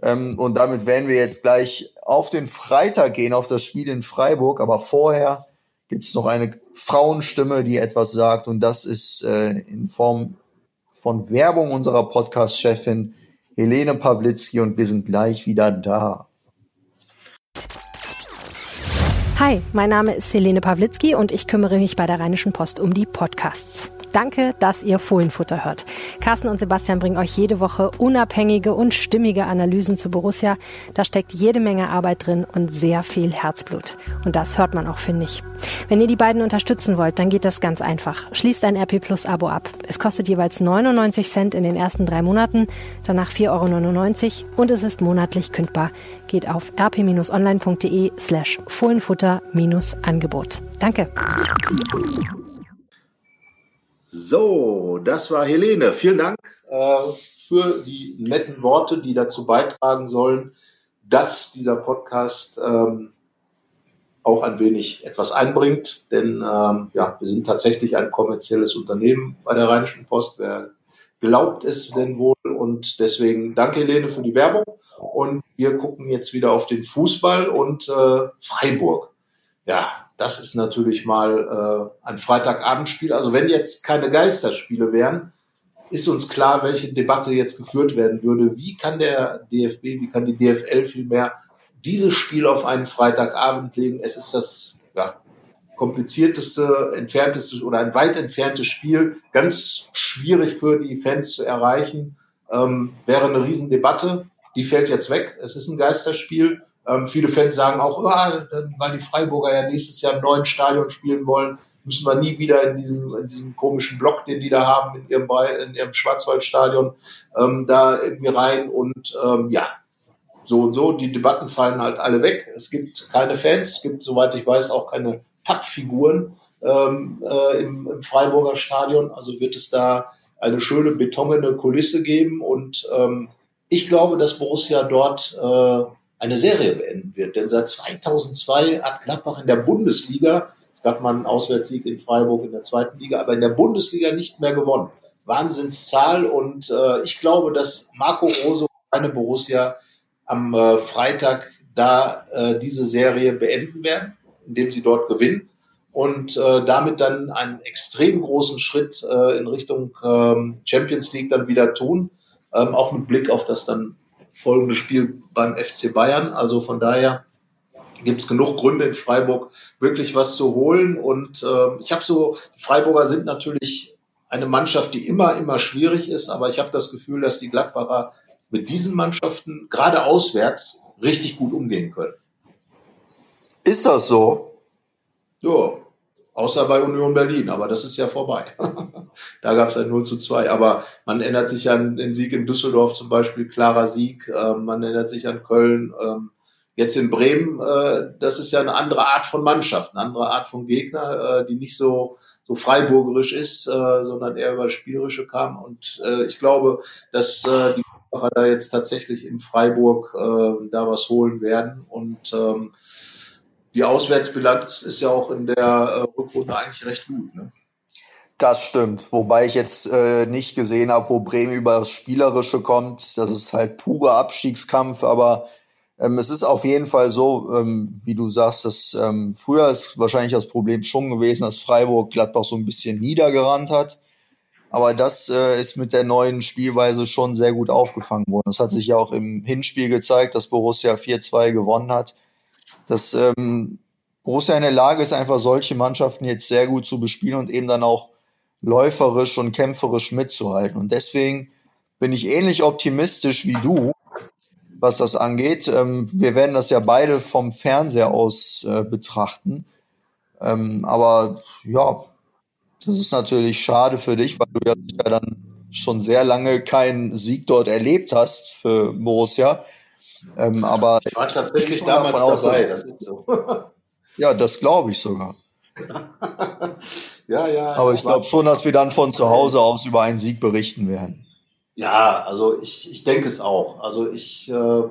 Ähm, und damit werden wir jetzt gleich auf den Freitag gehen, auf das Spiel in Freiburg. Aber vorher gibt es noch eine Frauenstimme, die etwas sagt. Und das ist äh, in Form von Werbung unserer Podcast-Chefin Helene Pawlitzki. Und wir sind gleich wieder da. Hi, mein Name ist Helene Pawlitzki und ich kümmere mich bei der Rheinischen Post um die Podcasts. Danke, dass ihr Fohlenfutter hört. Carsten und Sebastian bringen euch jede Woche unabhängige und stimmige Analysen zu Borussia. Da steckt jede Menge Arbeit drin und sehr viel Herzblut. Und das hört man auch, finde ich. Wenn ihr die beiden unterstützen wollt, dann geht das ganz einfach. Schließt ein RP Plus Abo ab. Es kostet jeweils 99 Cent in den ersten drei Monaten, danach 4,99 Euro und es ist monatlich kündbar. Geht auf rp-online.de slash Fohlenfutter-Angebot. Danke. So, das war Helene. Vielen Dank äh, für die netten Worte, die dazu beitragen sollen, dass dieser Podcast ähm, auch ein wenig etwas einbringt. Denn ähm, ja, wir sind tatsächlich ein kommerzielles Unternehmen bei der Rheinischen Post. Wer glaubt es denn wohl? Und deswegen danke Helene für die Werbung. Und wir gucken jetzt wieder auf den Fußball und äh, Freiburg. Ja, das ist natürlich mal äh, ein Freitagabendspiel. Also wenn jetzt keine Geisterspiele wären, ist uns klar, welche Debatte jetzt geführt werden würde. Wie kann der DFB, wie kann die DFL vielmehr dieses Spiel auf einen Freitagabend legen? Es ist das ja, komplizierteste, entfernteste oder ein weit entferntes Spiel, ganz schwierig für die Fans zu erreichen. Ähm, wäre eine Riesendebatte. Die fällt jetzt weg. Es ist ein Geisterspiel. Ähm, viele Fans sagen auch, oh, weil die Freiburger ja nächstes Jahr im neuen Stadion spielen wollen, müssen wir nie wieder in diesem, in diesem komischen Block, den die da haben, in ihrem, in ihrem Schwarzwaldstadion, ähm, da irgendwie rein. Und ähm, ja, so und so, die Debatten fallen halt alle weg. Es gibt keine Fans, es gibt, soweit ich weiß, auch keine Pappfiguren ähm, äh, im, im Freiburger Stadion. Also wird es da eine schöne betongene Kulisse geben. Und ähm, ich glaube, dass Borussia dort äh, eine Serie beenden wird. Denn seit 2002 hat Gladbach in der Bundesliga, es gab mal einen Auswärtssieg in Freiburg in der zweiten Liga, aber in der Bundesliga nicht mehr gewonnen. Wahnsinnszahl und äh, ich glaube, dass Marco Rose eine Borussia am äh, Freitag da äh, diese Serie beenden werden, indem sie dort gewinnen und äh, damit dann einen extrem großen Schritt äh, in Richtung ähm, Champions League dann wieder tun, ähm, auch mit Blick auf das dann folgende Spiel beim FC Bayern. Also von daher gibt es genug Gründe in Freiburg wirklich was zu holen. Und äh, ich habe so, die Freiburger sind natürlich eine Mannschaft, die immer, immer schwierig ist, aber ich habe das Gefühl, dass die Gladbacher mit diesen Mannschaften gerade auswärts richtig gut umgehen können. Ist das so? Ja, Außer bei Union Berlin, aber das ist ja vorbei. da gab es ein 0 zu 2. Aber man erinnert sich an den Sieg in Düsseldorf zum Beispiel, klarer Sieg. Ähm, man erinnert sich an Köln. Ähm, jetzt in Bremen, äh, das ist ja eine andere Art von Mannschaft, eine andere Art von Gegner, äh, die nicht so, so freiburgerisch ist, äh, sondern eher über Spielerische kam. Und äh, ich glaube, dass äh, die da jetzt tatsächlich in Freiburg äh, da was holen werden. Und ähm, die Auswärtsbilanz ist ja auch in der äh, Rückrunde eigentlich recht gut. Ne? Das stimmt. Wobei ich jetzt äh, nicht gesehen habe, wo Bremen über das Spielerische kommt. Das ist halt purer Abstiegskampf, aber ähm, es ist auf jeden Fall so, ähm, wie du sagst, dass ähm, früher ist wahrscheinlich das Problem schon gewesen, dass Freiburg Gladbach so ein bisschen niedergerannt hat. Aber das äh, ist mit der neuen Spielweise schon sehr gut aufgefangen worden. Das hat sich ja auch im Hinspiel gezeigt, dass Borussia 4-2 gewonnen hat dass ähm, Borussia in der Lage ist, einfach solche Mannschaften jetzt sehr gut zu bespielen und eben dann auch läuferisch und kämpferisch mitzuhalten. Und deswegen bin ich ähnlich optimistisch wie du, was das angeht. Ähm, wir werden das ja beide vom Fernseher aus äh, betrachten. Ähm, aber ja, das ist natürlich schade für dich, weil du ja dann schon sehr lange keinen Sieg dort erlebt hast für Borussia. Ähm, aber ich war tatsächlich damals aus, dabei, das ist so. ja, das glaube ich sogar. ja, ja. Aber ich glaube schon, dass wir dann von zu Hause aus über einen Sieg berichten werden. Ja, also ich, ich denke es auch. Also ich, äh,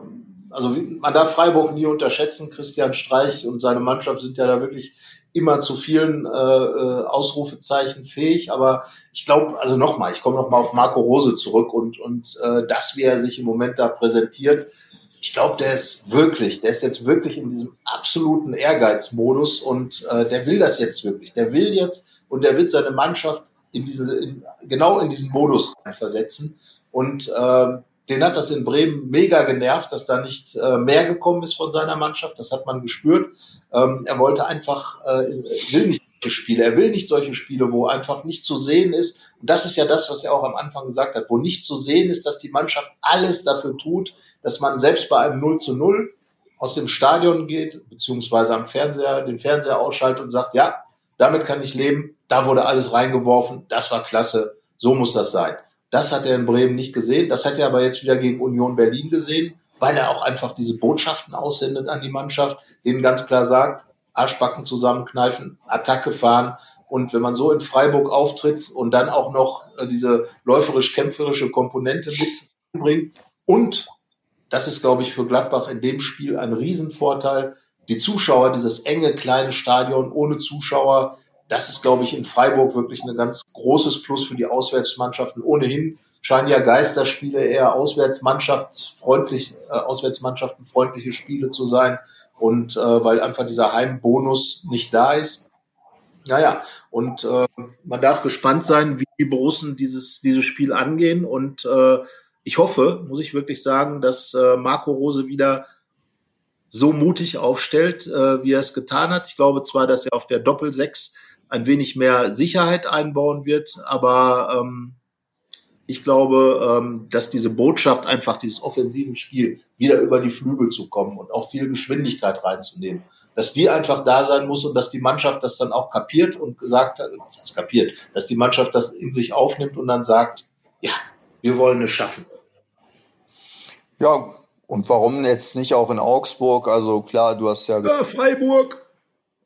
also man darf Freiburg nie unterschätzen. Christian Streich und seine Mannschaft sind ja da wirklich immer zu vielen äh, äh Ausrufezeichen fähig. Aber ich glaube, also nochmal, ich komme nochmal auf Marco Rose zurück und, und äh, das, wie er sich im Moment da präsentiert, ich glaube, der ist wirklich, der ist jetzt wirklich in diesem absoluten Ehrgeizmodus und äh, der will das jetzt wirklich. Der will jetzt und der wird seine Mannschaft in diese, in, genau in diesen Modus versetzen. Und äh, den hat das in Bremen mega genervt, dass da nicht äh, mehr gekommen ist von seiner Mannschaft. Das hat man gespürt. Ähm, er wollte einfach, äh, will nicht solche Spiele. Er will nicht solche Spiele, wo einfach nicht zu sehen ist. Und das ist ja das, was er auch am Anfang gesagt hat, wo nicht zu sehen ist, dass die Mannschaft alles dafür tut, dass man selbst bei einem 0 zu 0 aus dem Stadion geht, beziehungsweise am Fernseher, den Fernseher ausschaltet und sagt, ja, damit kann ich leben, da wurde alles reingeworfen, das war klasse, so muss das sein. Das hat er in Bremen nicht gesehen, das hat er aber jetzt wieder gegen Union Berlin gesehen, weil er auch einfach diese Botschaften aussendet an die Mannschaft, denen ganz klar sagt, Arschbacken zusammenkneifen, Attacke fahren. Und wenn man so in Freiburg auftritt und dann auch noch äh, diese läuferisch-kämpferische Komponente mitbringt und das ist, glaube ich, für Gladbach in dem Spiel ein Riesenvorteil. Die Zuschauer, dieses enge, kleine Stadion ohne Zuschauer, das ist, glaube ich, in Freiburg wirklich ein ganz großes Plus für die Auswärtsmannschaften. Ohnehin scheinen ja Geisterspiele eher auswärtsmannschaftsfreundlich, äh, auswärtsmannschaftenfreundliche Spiele zu sein. Und äh, weil einfach dieser Heimbonus nicht da ist. Naja, und äh, man darf gespannt sein, wie die Borussen dieses, dieses Spiel angehen. Und äh, ich hoffe, muss ich wirklich sagen, dass äh, Marco Rose wieder so mutig aufstellt, äh, wie er es getan hat. Ich glaube zwar, dass er auf der Doppel-6 ein wenig mehr Sicherheit einbauen wird, aber ähm, ich glaube, ähm, dass diese Botschaft einfach dieses offensive Spiel wieder über die Flügel zu kommen und auch viel Geschwindigkeit reinzunehmen, dass die einfach da sein muss und dass die Mannschaft das dann auch kapiert und gesagt hat, was heißt kapiert, dass die Mannschaft das in sich aufnimmt und dann sagt, ja, wir wollen es schaffen. Ja, und warum jetzt nicht auch in Augsburg? Also klar, du hast ja. ja Freiburg.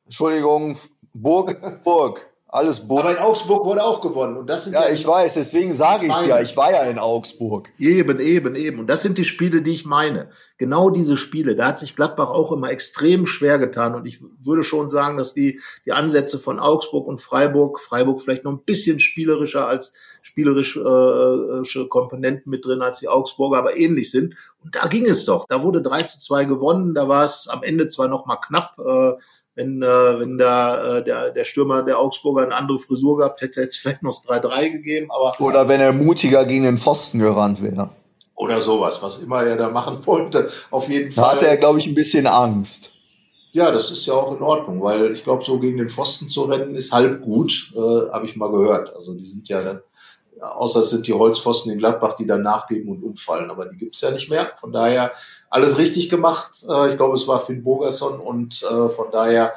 Entschuldigung, Burg, Burg. Alles Burg. Aber in Augsburg wurde auch gewonnen. Und das sind ja, ja ich weiß, deswegen sage ich es ja. Ich war ja in Augsburg. Eben, eben, eben. Und das sind die Spiele, die ich meine. Genau diese Spiele. Da hat sich Gladbach auch immer extrem schwer getan. Und ich würde schon sagen, dass die, die Ansätze von Augsburg und Freiburg, Freiburg vielleicht noch ein bisschen spielerischer als spielerische Komponenten mit drin als die Augsburger, aber ähnlich sind. Und da ging es doch. Da wurde 3 zu 2 gewonnen. Da war es am Ende zwar noch mal knapp. Äh, wenn, äh, wenn da äh, der, der Stürmer der Augsburger eine andere Frisur gehabt hätte, hätte es vielleicht noch 3-3 gegeben. Aber Oder wenn er mutiger gegen den Pfosten gerannt wäre. Oder sowas, was immer er da machen wollte. Auf jeden Fall. Da hatte er, glaube ich, ein bisschen Angst. Ja, das ist ja auch in Ordnung, weil ich glaube, so gegen den Pfosten zu rennen ist halb gut, äh, habe ich mal gehört. Also die sind ja, außer es sind die Holzpfosten in Gladbach, die dann nachgeben und umfallen, aber die gibt's ja nicht mehr. Von daher alles richtig gemacht. Äh, ich glaube, es war Finn Bogerson und äh, von daher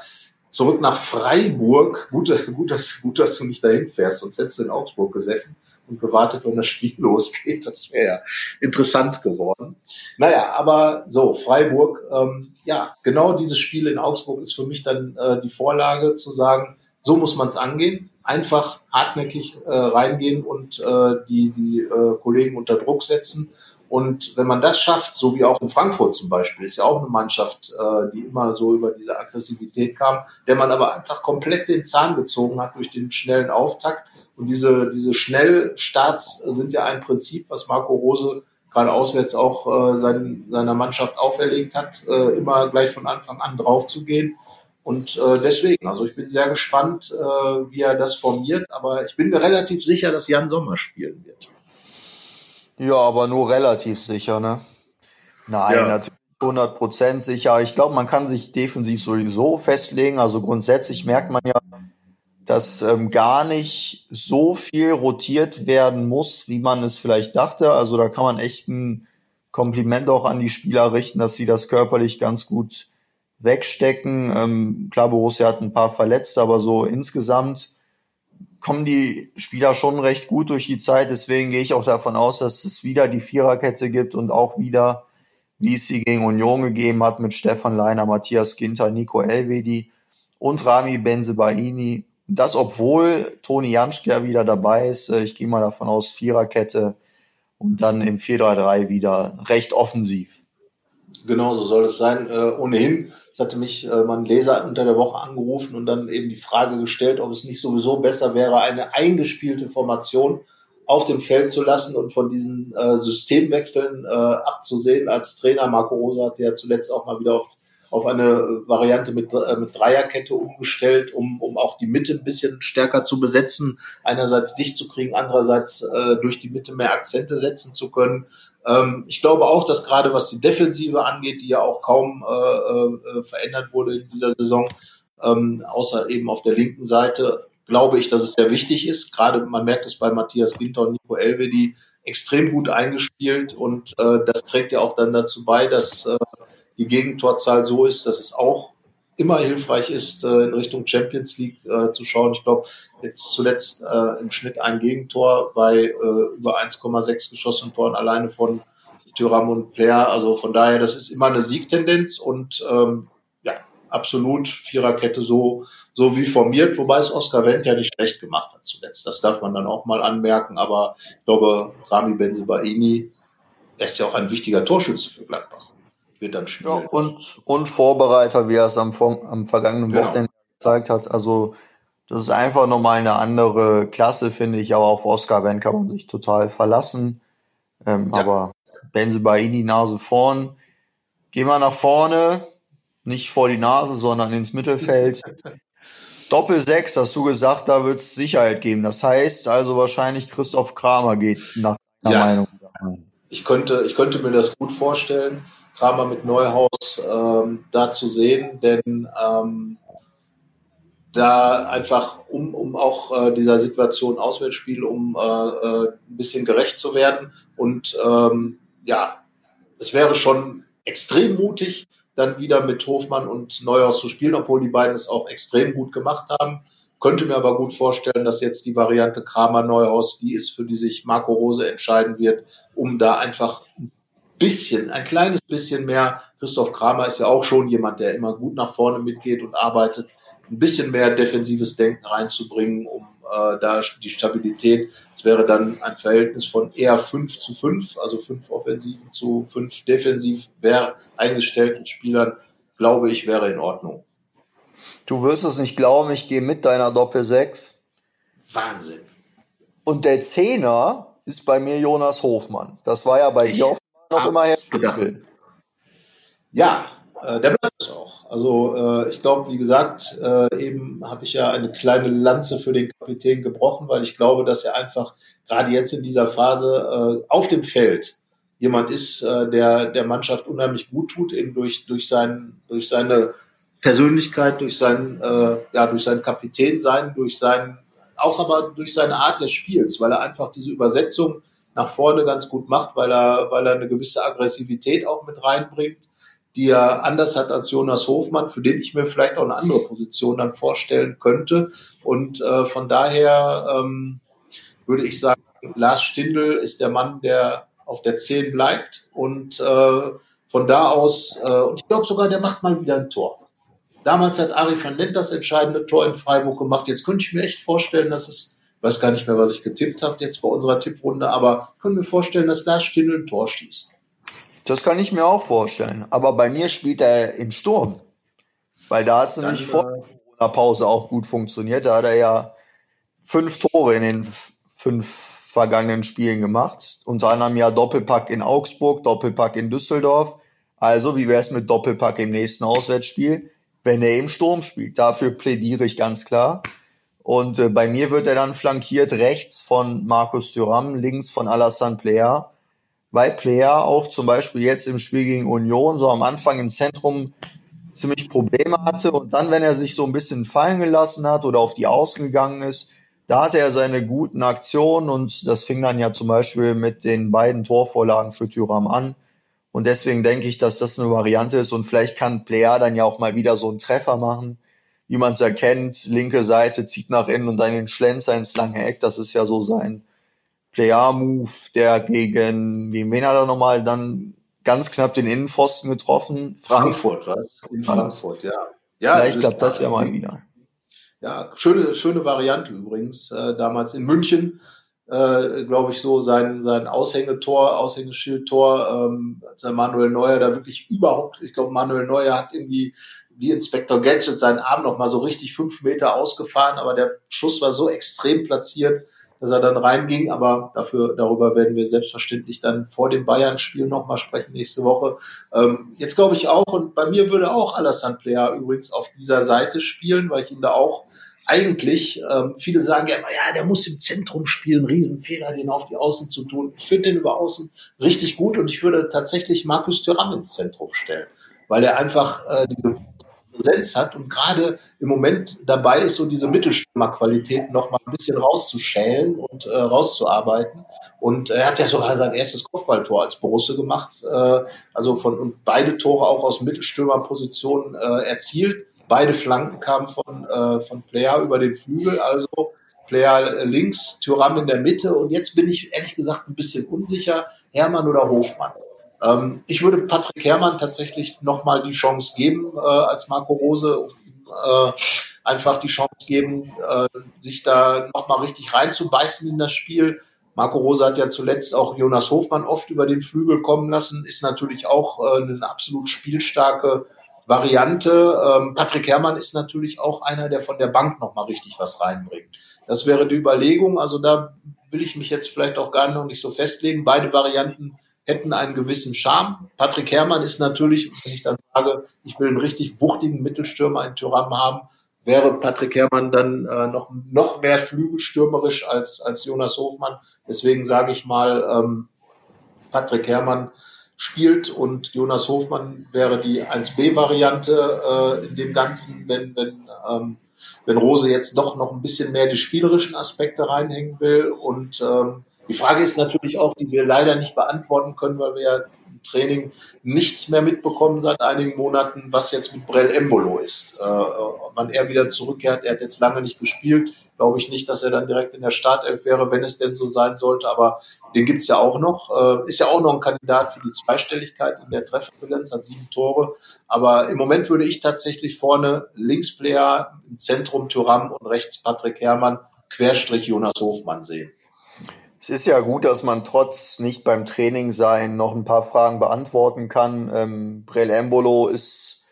zurück nach Freiburg. Gut, gut, dass, gut, dass du nicht dahin fährst, sonst hättest du in Augsburg gesessen und gewartet, wenn das Spiel losgeht. Das wäre ja interessant geworden. Naja, aber so, Freiburg, ähm, ja, genau dieses Spiel in Augsburg ist für mich dann äh, die Vorlage zu sagen, so muss man es angehen. Einfach hartnäckig äh, reingehen und äh, die, die äh, Kollegen unter Druck setzen und wenn man das schafft, so wie auch in Frankfurt zum Beispiel, ist ja auch eine Mannschaft, äh, die immer so über diese Aggressivität kam, der man aber einfach komplett den Zahn gezogen hat durch den schnellen Auftakt. Und diese, diese Schnellstarts sind ja ein Prinzip, was Marco Rose gerade auswärts auch äh, sein, seiner Mannschaft auferlegt hat, äh, immer gleich von Anfang an drauf zu gehen. Und äh, deswegen, also ich bin sehr gespannt, äh, wie er das formiert, aber ich bin mir relativ sicher, dass Jan Sommer spielen wird. Ja, aber nur relativ sicher, ne? Nein, ja. natürlich 100% sicher. Ich glaube, man kann sich defensiv sowieso festlegen. Also grundsätzlich merkt man ja, dass ähm, gar nicht so viel rotiert werden muss, wie man es vielleicht dachte. Also da kann man echt ein Kompliment auch an die Spieler richten, dass sie das körperlich ganz gut wegstecken. Ähm, klar, Borussia hat ein paar Verletzte, aber so insgesamt kommen die Spieler schon recht gut durch die Zeit. Deswegen gehe ich auch davon aus, dass es wieder die Viererkette gibt und auch wieder, wie es sie gegen Union gegeben hat, mit Stefan Leiner, Matthias Ginter, Nico Elvedi und Rami Benzebaini. Das, obwohl Toni Janschke ja wieder dabei ist. Äh, ich gehe mal davon aus, Viererkette und dann im 4-3-3 wieder recht offensiv. Genau, so soll es sein. Äh, ohnehin, es hatte mich äh, mein Leser unter der Woche angerufen und dann eben die Frage gestellt, ob es nicht sowieso besser wäre, eine eingespielte Formation auf dem Feld zu lassen und von diesen äh, Systemwechseln äh, abzusehen. Als Trainer Marco Rosa hat ja zuletzt auch mal wieder auf, auf eine Variante mit, äh, mit Dreierkette umgestellt, um, um auch die Mitte ein bisschen stärker zu besetzen, einerseits dicht zu kriegen, andererseits äh, durch die Mitte mehr Akzente setzen zu können. Ähm, ich glaube auch, dass gerade was die Defensive angeht, die ja auch kaum äh, äh, verändert wurde in dieser Saison, ähm, außer eben auf der linken Seite, glaube ich, dass es sehr wichtig ist. Gerade man merkt es bei Matthias Ginter und Nico Elvedi extrem gut eingespielt und äh, das trägt ja auch dann dazu bei, dass äh, die Gegentorzahl so ist, dass es auch immer hilfreich ist, äh, in Richtung Champions League äh, zu schauen. Ich glaube, jetzt zuletzt äh, im Schnitt ein Gegentor bei äh, über 1,6 geschossenen Toren alleine von Thuram und Player. Also von daher, das ist immer eine Siegtendenz und ähm, ja, absolut Viererkette so, so wie formiert, wobei es Oscar Wendt ja nicht schlecht gemacht hat zuletzt. Das darf man dann auch mal anmerken, aber ich glaube, Rami Benzebaini, ist ja auch ein wichtiger Torschütze für Gladbach wird dann spielen. Ja, und, und Vorbereiter, wie er es am, am vergangenen genau. Wochenende gezeigt hat. Also das ist einfach nochmal eine andere Klasse, finde ich. Aber auf Oscar Wendt kann man sich total verlassen. Ähm, ja. Aber Benze die Nase vorn. Gehen wir nach vorne, nicht vor die Nase, sondern ins Mittelfeld. Doppel 6, hast du gesagt, da wird es Sicherheit geben. Das heißt also wahrscheinlich Christoph Kramer geht nach deiner ja. Meinung. Ich könnte, ich könnte mir das gut vorstellen. Kramer mit Neuhaus ähm, da zu sehen, denn ähm, da einfach, um, um auch äh, dieser Situation Auswärtsspiel, um äh, äh, ein bisschen gerecht zu werden. Und ähm, ja, es wäre schon extrem mutig, dann wieder mit Hofmann und Neuhaus zu spielen, obwohl die beiden es auch extrem gut gemacht haben. Könnte mir aber gut vorstellen, dass jetzt die Variante Kramer-Neuhaus die ist, für die sich Marco Rose entscheiden wird, um da einfach ein bisschen, ein kleines bisschen mehr. Christoph Kramer ist ja auch schon jemand, der immer gut nach vorne mitgeht und arbeitet, ein bisschen mehr defensives Denken reinzubringen, um äh, da die Stabilität. Es wäre dann ein Verhältnis von eher 5 zu 5, also 5 Offensiven zu 5 defensiv wär, eingestellten Spielern, glaube ich, wäre in Ordnung. Du wirst es nicht glauben, ich gehe mit deiner Doppel 6. Wahnsinn. Und der Zehner ist bei mir Jonas Hofmann. Das war ja bei ich, dir noch immer gedacht. Ja, äh, der bleibt es auch. Also äh, ich glaube, wie gesagt, äh, eben habe ich ja eine kleine Lanze für den Kapitän gebrochen, weil ich glaube, dass er einfach gerade jetzt in dieser Phase äh, auf dem Feld jemand ist, äh, der der Mannschaft unheimlich gut tut, eben durch durch sein durch seine Persönlichkeit, durch sein äh, ja durch sein Kapitän sein, durch sein auch aber durch seine Art des Spiels, weil er einfach diese Übersetzung nach vorne ganz gut macht, weil er, weil er eine gewisse Aggressivität auch mit reinbringt, die er anders hat als Jonas Hofmann, für den ich mir vielleicht auch eine andere Position dann vorstellen könnte. Und äh, von daher ähm, würde ich sagen, Lars Stindl ist der Mann, der auf der 10 bleibt. Und äh, von da aus, äh, und ich glaube sogar, der macht mal wieder ein Tor. Damals hat Ari van Lent das entscheidende Tor in Freiburg gemacht. Jetzt könnte ich mir echt vorstellen, dass es weiß gar nicht mehr, was ich getippt habe jetzt bei unserer Tipprunde, aber können wir vorstellen, dass Lars Stindl ein Tor schießt. Das kann ich mir auch vorstellen. Aber bei mir spielt er im Sturm. Weil da hat es nämlich vor der Corona-Pause auch gut funktioniert. Da hat er ja fünf Tore in den fünf vergangenen Spielen gemacht. Unter anderem ja Doppelpack in Augsburg, Doppelpack in Düsseldorf. Also, wie wäre es mit Doppelpack im nächsten Auswärtsspiel, wenn er im Sturm spielt? Dafür plädiere ich ganz klar. Und äh, bei mir wird er dann flankiert rechts von Markus Thuram, links von Alassane Player, weil Player auch zum Beispiel jetzt im Spiel gegen Union so am Anfang im Zentrum ziemlich Probleme hatte und dann, wenn er sich so ein bisschen fallen gelassen hat oder auf die Außen gegangen ist, da hatte er seine guten Aktionen und das fing dann ja zum Beispiel mit den beiden Torvorlagen für Thuram an. Und deswegen denke ich, dass das eine Variante ist. Und vielleicht kann Player dann ja auch mal wieder so einen Treffer machen, wie man es erkennt. Linke Seite zieht nach innen und dann den Schlenzer ins lange Eck. Das ist ja so sein Player-Move, der gegen, gegen wen hat er nochmal dann ganz knapp den Innenpfosten getroffen? Frankfurt, was? In Frankfurt, ja. Ja, Vielleicht klappt das ja mal wieder. Ja, schöne, schöne Variante übrigens. Äh, damals in München, äh, glaube ich, so sein, sein Aushängetor, Aushängeschildtor, ähm, als der Manuel Neuer da wirklich überhaupt, ich glaube, Manuel Neuer hat irgendwie wie Inspector Gadget seinen Arm noch mal so richtig fünf Meter ausgefahren, aber der Schuss war so extrem platziert, dass er dann reinging. Aber dafür, darüber werden wir selbstverständlich dann vor dem Bayern-Spiel nochmal sprechen nächste Woche. Ähm, jetzt glaube ich auch, und bei mir würde auch Alassane Player übrigens auf dieser Seite spielen, weil ich ihn da auch eigentlich, ähm, viele sagen ja immer, ja, der muss im Zentrum spielen, Riesenfehler, den auf die Außen zu tun. Ich finde den über Außen richtig gut und ich würde tatsächlich Markus Thuram ins Zentrum stellen, weil er einfach äh, diese Präsenz hat und gerade im Moment dabei ist, so diese Mittelstürmerqualität noch mal ein bisschen rauszuschälen und äh, rauszuarbeiten. Und er hat ja sogar sein erstes Kopfballtor als Borussia gemacht, äh, also von und beide Tore auch aus Mittelstürmerposition äh, erzielt. Beide Flanken kamen von, äh, von Player über den Flügel, also Player links, Tyram in der Mitte. Und jetzt bin ich ehrlich gesagt ein bisschen unsicher, Hermann oder Hofmann. Ähm, ich würde Patrick Herrmann tatsächlich nochmal die Chance geben, äh, als Marco Rose, äh, einfach die Chance geben, äh, sich da nochmal richtig reinzubeißen in das Spiel. Marco Rose hat ja zuletzt auch Jonas Hofmann oft über den Flügel kommen lassen, ist natürlich auch äh, eine absolut spielstarke Variante. Ähm, Patrick Herrmann ist natürlich auch einer, der von der Bank nochmal richtig was reinbringt. Das wäre die Überlegung. Also da will ich mich jetzt vielleicht auch gar noch nicht so festlegen. Beide Varianten hätten einen gewissen Charme. Patrick Herrmann ist natürlich, wenn ich dann sage, ich will einen richtig wuchtigen Mittelstürmer in Thuram haben, wäre Patrick Herrmann dann äh, noch, noch mehr flügelstürmerisch als, als Jonas Hofmann. Deswegen sage ich mal, ähm, Patrick Herrmann spielt und Jonas Hofmann wäre die 1B-Variante äh, in dem Ganzen, wenn, wenn, ähm, wenn Rose jetzt doch noch ein bisschen mehr die spielerischen Aspekte reinhängen will und ähm, die Frage ist natürlich auch, die wir leider nicht beantworten können, weil wir ja im Training nichts mehr mitbekommen seit einigen Monaten, was jetzt mit Brell Embolo ist. Äh, wann er wieder zurückkehrt, er hat jetzt lange nicht gespielt, glaube ich nicht, dass er dann direkt in der Startelf wäre, wenn es denn so sein sollte, aber den gibt's ja auch noch. Äh, ist ja auch noch ein Kandidat für die Zweistelligkeit in der Trefferbilanz, hat sieben Tore. Aber im Moment würde ich tatsächlich vorne Linksplayer, im Zentrum Thuram und rechts Patrick Herrmann, Querstrich Jonas Hofmann sehen. Es ist ja gut, dass man trotz nicht beim Training sein noch ein paar Fragen beantworten kann. Ähm, Brel Embolo ist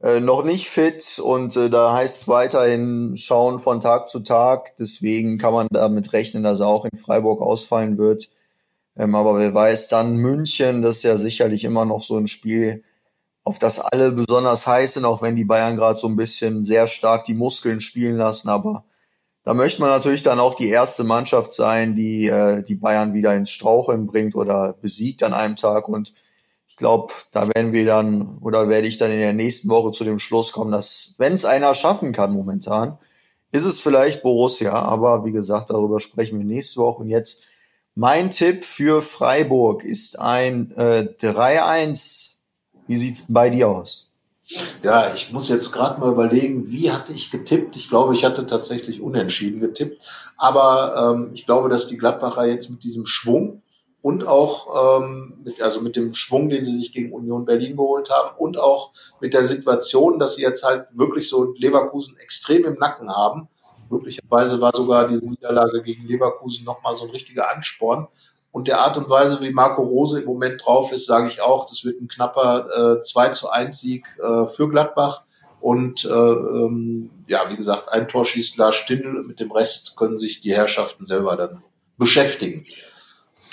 äh, noch nicht fit und äh, da heißt es weiterhin schauen von Tag zu Tag. Deswegen kann man damit rechnen, dass er auch in Freiburg ausfallen wird. Ähm, aber wer weiß, dann München, das ist ja sicherlich immer noch so ein Spiel, auf das alle besonders heiß sind, auch wenn die Bayern gerade so ein bisschen sehr stark die Muskeln spielen lassen. Aber da möchte man natürlich dann auch die erste Mannschaft sein, die äh, die Bayern wieder ins Straucheln bringt oder besiegt an einem Tag. Und ich glaube, da werden wir dann oder werde ich dann in der nächsten Woche zu dem Schluss kommen, dass wenn es einer schaffen kann momentan, ist es vielleicht Borussia. Aber wie gesagt, darüber sprechen wir nächste Woche. Und jetzt mein Tipp für Freiburg ist ein äh, 3-1. Wie sieht's bei dir aus? Ja, ich muss jetzt gerade mal überlegen, wie hatte ich getippt? Ich glaube, ich hatte tatsächlich unentschieden getippt. Aber ähm, ich glaube, dass die Gladbacher jetzt mit diesem Schwung und auch ähm, mit, also mit dem Schwung, den sie sich gegen Union Berlin geholt haben und auch mit der Situation, dass sie jetzt halt wirklich so Leverkusen extrem im Nacken haben. Möglicherweise war sogar diese Niederlage gegen Leverkusen nochmal so ein richtiger Ansporn. Und der Art und Weise, wie Marco Rose im Moment drauf ist, sage ich auch, das wird ein knapper äh, 2 zu 1 Sieg äh, für Gladbach. Und äh, ähm, ja, wie gesagt, ein Tor schießt Lars Stindl, mit dem Rest können sich die Herrschaften selber dann beschäftigen.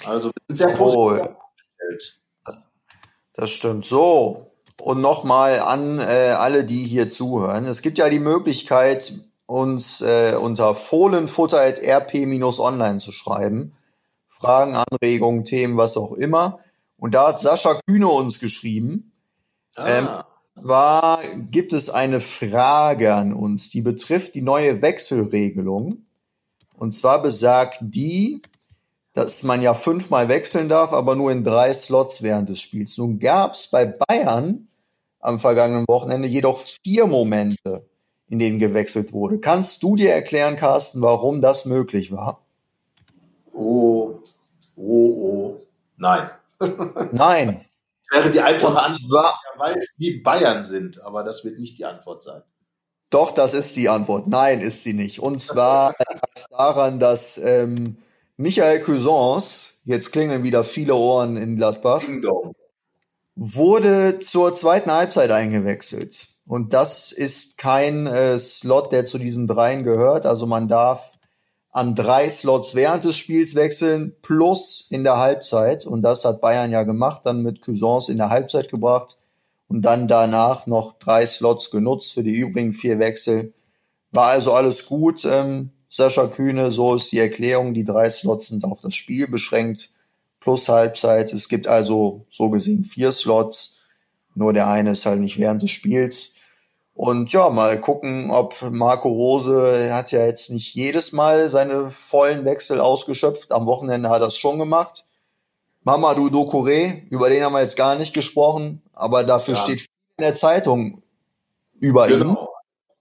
Also wir sind sehr positiv oh, Das stimmt. So, und nochmal an äh, alle, die hier zuhören. Es gibt ja die Möglichkeit, uns äh, unter fohlenfutter.rp-online zu schreiben. Fragen, Anregungen, Themen, was auch immer. Und da hat Sascha Kühne uns geschrieben. Ah. Ähm, zwar gibt es eine Frage an uns, die betrifft die neue Wechselregelung. Und zwar besagt die, dass man ja fünfmal wechseln darf, aber nur in drei Slots während des Spiels. Nun gab es bei Bayern am vergangenen Wochenende jedoch vier Momente, in denen gewechselt wurde. Kannst du dir erklären, Carsten, warum das möglich war? Oh, oh, nein. Nein. Wäre die einfache Antwort, weil es die Bayern sind, aber das wird nicht die Antwort sein. Doch, das ist die Antwort. Nein, ist sie nicht. Und zwar daran, dass ähm, Michael Cousins, jetzt klingeln wieder viele Ohren in Gladbach, wurde zur zweiten Halbzeit eingewechselt. Und das ist kein äh, Slot, der zu diesen dreien gehört. Also man darf an drei Slots während des Spiels wechseln, plus in der Halbzeit. Und das hat Bayern ja gemacht, dann mit Cousins in der Halbzeit gebracht und dann danach noch drei Slots genutzt für die übrigen vier Wechsel. War also alles gut. Ähm, Sascha Kühne, so ist die Erklärung. Die drei Slots sind auf das Spiel beschränkt, plus Halbzeit. Es gibt also so gesehen vier Slots. Nur der eine ist halt nicht während des Spiels. Und ja, mal gucken, ob Marco Rose, er hat ja jetzt nicht jedes Mal seine vollen Wechsel ausgeschöpft. Am Wochenende hat er es schon gemacht. Mamadou Dokore, über den haben wir jetzt gar nicht gesprochen, aber dafür ja. steht viel in der Zeitung über genau. ihn.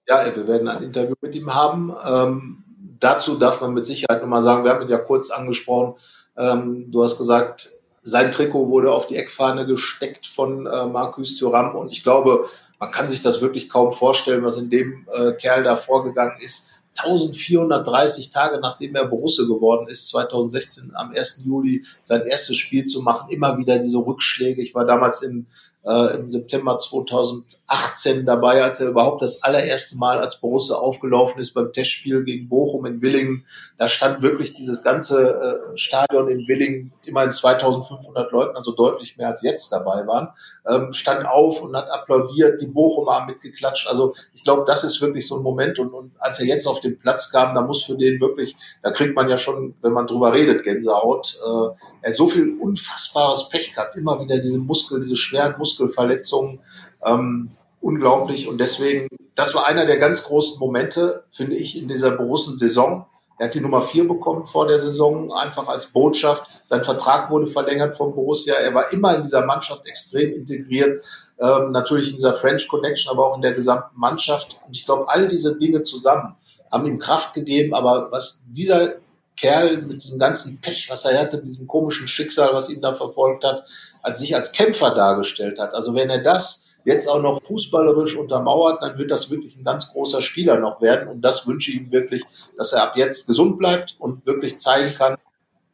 Ja, wir werden ein Interview mit ihm haben. Ähm, dazu darf man mit Sicherheit nochmal sagen, wir haben ihn ja kurz angesprochen. Ähm, du hast gesagt, sein Trikot wurde auf die Eckfahne gesteckt von äh, Marcus Thuram und ich glaube, man kann sich das wirklich kaum vorstellen, was in dem äh, Kerl da vorgegangen ist 1430 Tage nachdem er Borusse geworden ist, 2016 am 1. Juli sein erstes Spiel zu machen, immer wieder diese Rückschläge. Ich war damals in äh, im September 2018 dabei, als er überhaupt das allererste Mal als Borussia aufgelaufen ist beim Testspiel gegen Bochum in Willingen. Da stand wirklich dieses ganze äh, Stadion in Willingen, immerhin 2500 Leuten, also deutlich mehr als jetzt dabei waren, ähm, stand auf und hat applaudiert, die Bochumer haben mitgeklatscht. Also ich glaube, das ist wirklich so ein Moment. Und, und als er jetzt auf den Platz kam, da muss für den wirklich, da kriegt man ja schon, wenn man drüber redet, Gänsehaut. Äh, er so viel unfassbares Pech gehabt, immer wieder diese Muskel, diese schweren Muskeln Muskelverletzungen. Ähm, unglaublich. Und deswegen, das war einer der ganz großen Momente, finde ich, in dieser Borussen-Saison. Er hat die Nummer vier bekommen vor der Saison, einfach als Botschaft. Sein Vertrag wurde verlängert vom Borussia. Er war immer in dieser Mannschaft extrem integriert. Ähm, natürlich in dieser French Connection, aber auch in der gesamten Mannschaft. Und ich glaube, all diese Dinge zusammen haben ihm Kraft gegeben. Aber was dieser Kerl mit diesem ganzen Pech, was er hatte, mit diesem komischen Schicksal, was ihn da verfolgt hat, als sich als Kämpfer dargestellt hat. Also wenn er das jetzt auch noch fußballerisch untermauert, dann wird das wirklich ein ganz großer Spieler noch werden. Und das wünsche ich ihm wirklich, dass er ab jetzt gesund bleibt und wirklich zeigen kann,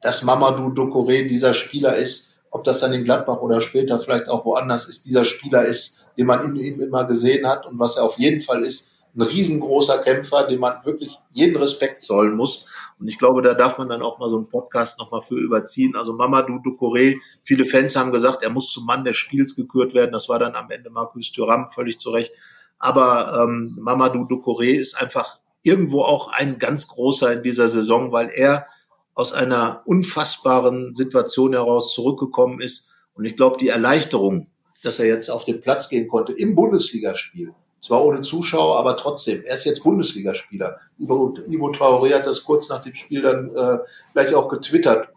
dass Mamadou Dokore dieser Spieler ist, ob das dann in Gladbach oder später vielleicht auch woanders ist, dieser Spieler ist, den man in ihm immer gesehen hat und was er auf jeden Fall ist, ein riesengroßer Kämpfer, dem man wirklich jeden Respekt zollen muss. Und ich glaube, da darf man dann auch mal so einen Podcast nochmal für überziehen. Also Mamadou Ducouré, viele Fans haben gesagt, er muss zum Mann des Spiels gekürt werden. Das war dann am Ende Marcus Thuram, völlig zu Recht. Aber ähm, Mamadou Ducouré ist einfach irgendwo auch ein ganz großer in dieser Saison, weil er aus einer unfassbaren Situation heraus zurückgekommen ist. Und ich glaube, die Erleichterung, dass er jetzt auf den Platz gehen konnte im Bundesligaspiel, zwar ohne Zuschauer, aber trotzdem. Er ist jetzt Bundesligaspieler. Ivo, Traoré hat das kurz nach dem Spiel dann äh, gleich auch getwittert.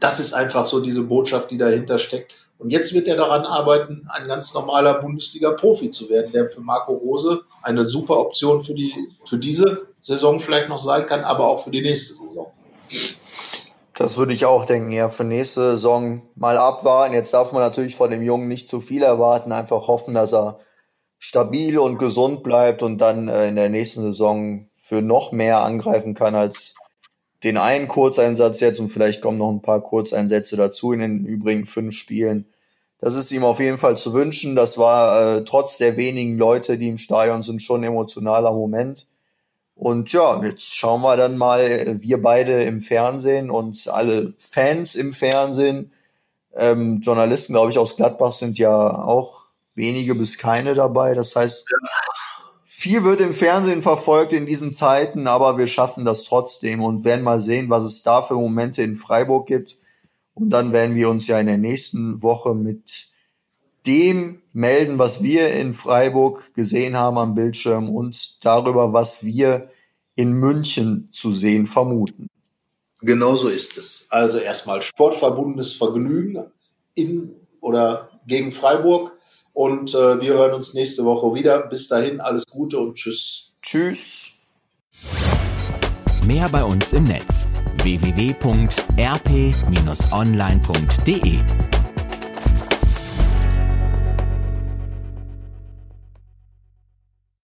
Das ist einfach so diese Botschaft, die dahinter steckt. Und jetzt wird er daran arbeiten, ein ganz normaler Bundesliga-Profi zu werden, der für Marco Rose eine super Option für, die, für diese Saison vielleicht noch sein kann, aber auch für die nächste Saison. Das würde ich auch denken, ja, für nächste Saison mal abwarten. Jetzt darf man natürlich von dem Jungen nicht zu viel erwarten, einfach hoffen, dass er stabil und gesund bleibt und dann äh, in der nächsten Saison für noch mehr angreifen kann als den einen Kurzeinsatz jetzt und vielleicht kommen noch ein paar Kurzeinsätze dazu in den übrigen fünf Spielen. Das ist ihm auf jeden Fall zu wünschen. Das war äh, trotz der wenigen Leute, die im Stadion sind, schon ein emotionaler Moment. Und ja, jetzt schauen wir dann mal, äh, wir beide im Fernsehen und alle Fans im Fernsehen. Ähm, Journalisten, glaube ich, aus Gladbach sind ja auch wenige bis keine dabei. Das heißt, viel wird im Fernsehen verfolgt in diesen Zeiten, aber wir schaffen das trotzdem und werden mal sehen, was es da für Momente in Freiburg gibt. Und dann werden wir uns ja in der nächsten Woche mit dem melden, was wir in Freiburg gesehen haben am Bildschirm und darüber, was wir in München zu sehen vermuten. Genau so ist es. Also erstmal sportverbundenes Vergnügen in oder gegen Freiburg. Und äh, wir hören uns nächste Woche wieder. Bis dahin, alles Gute und tschüss. Tschüss. Mehr bei uns im Netz www.rp-online.de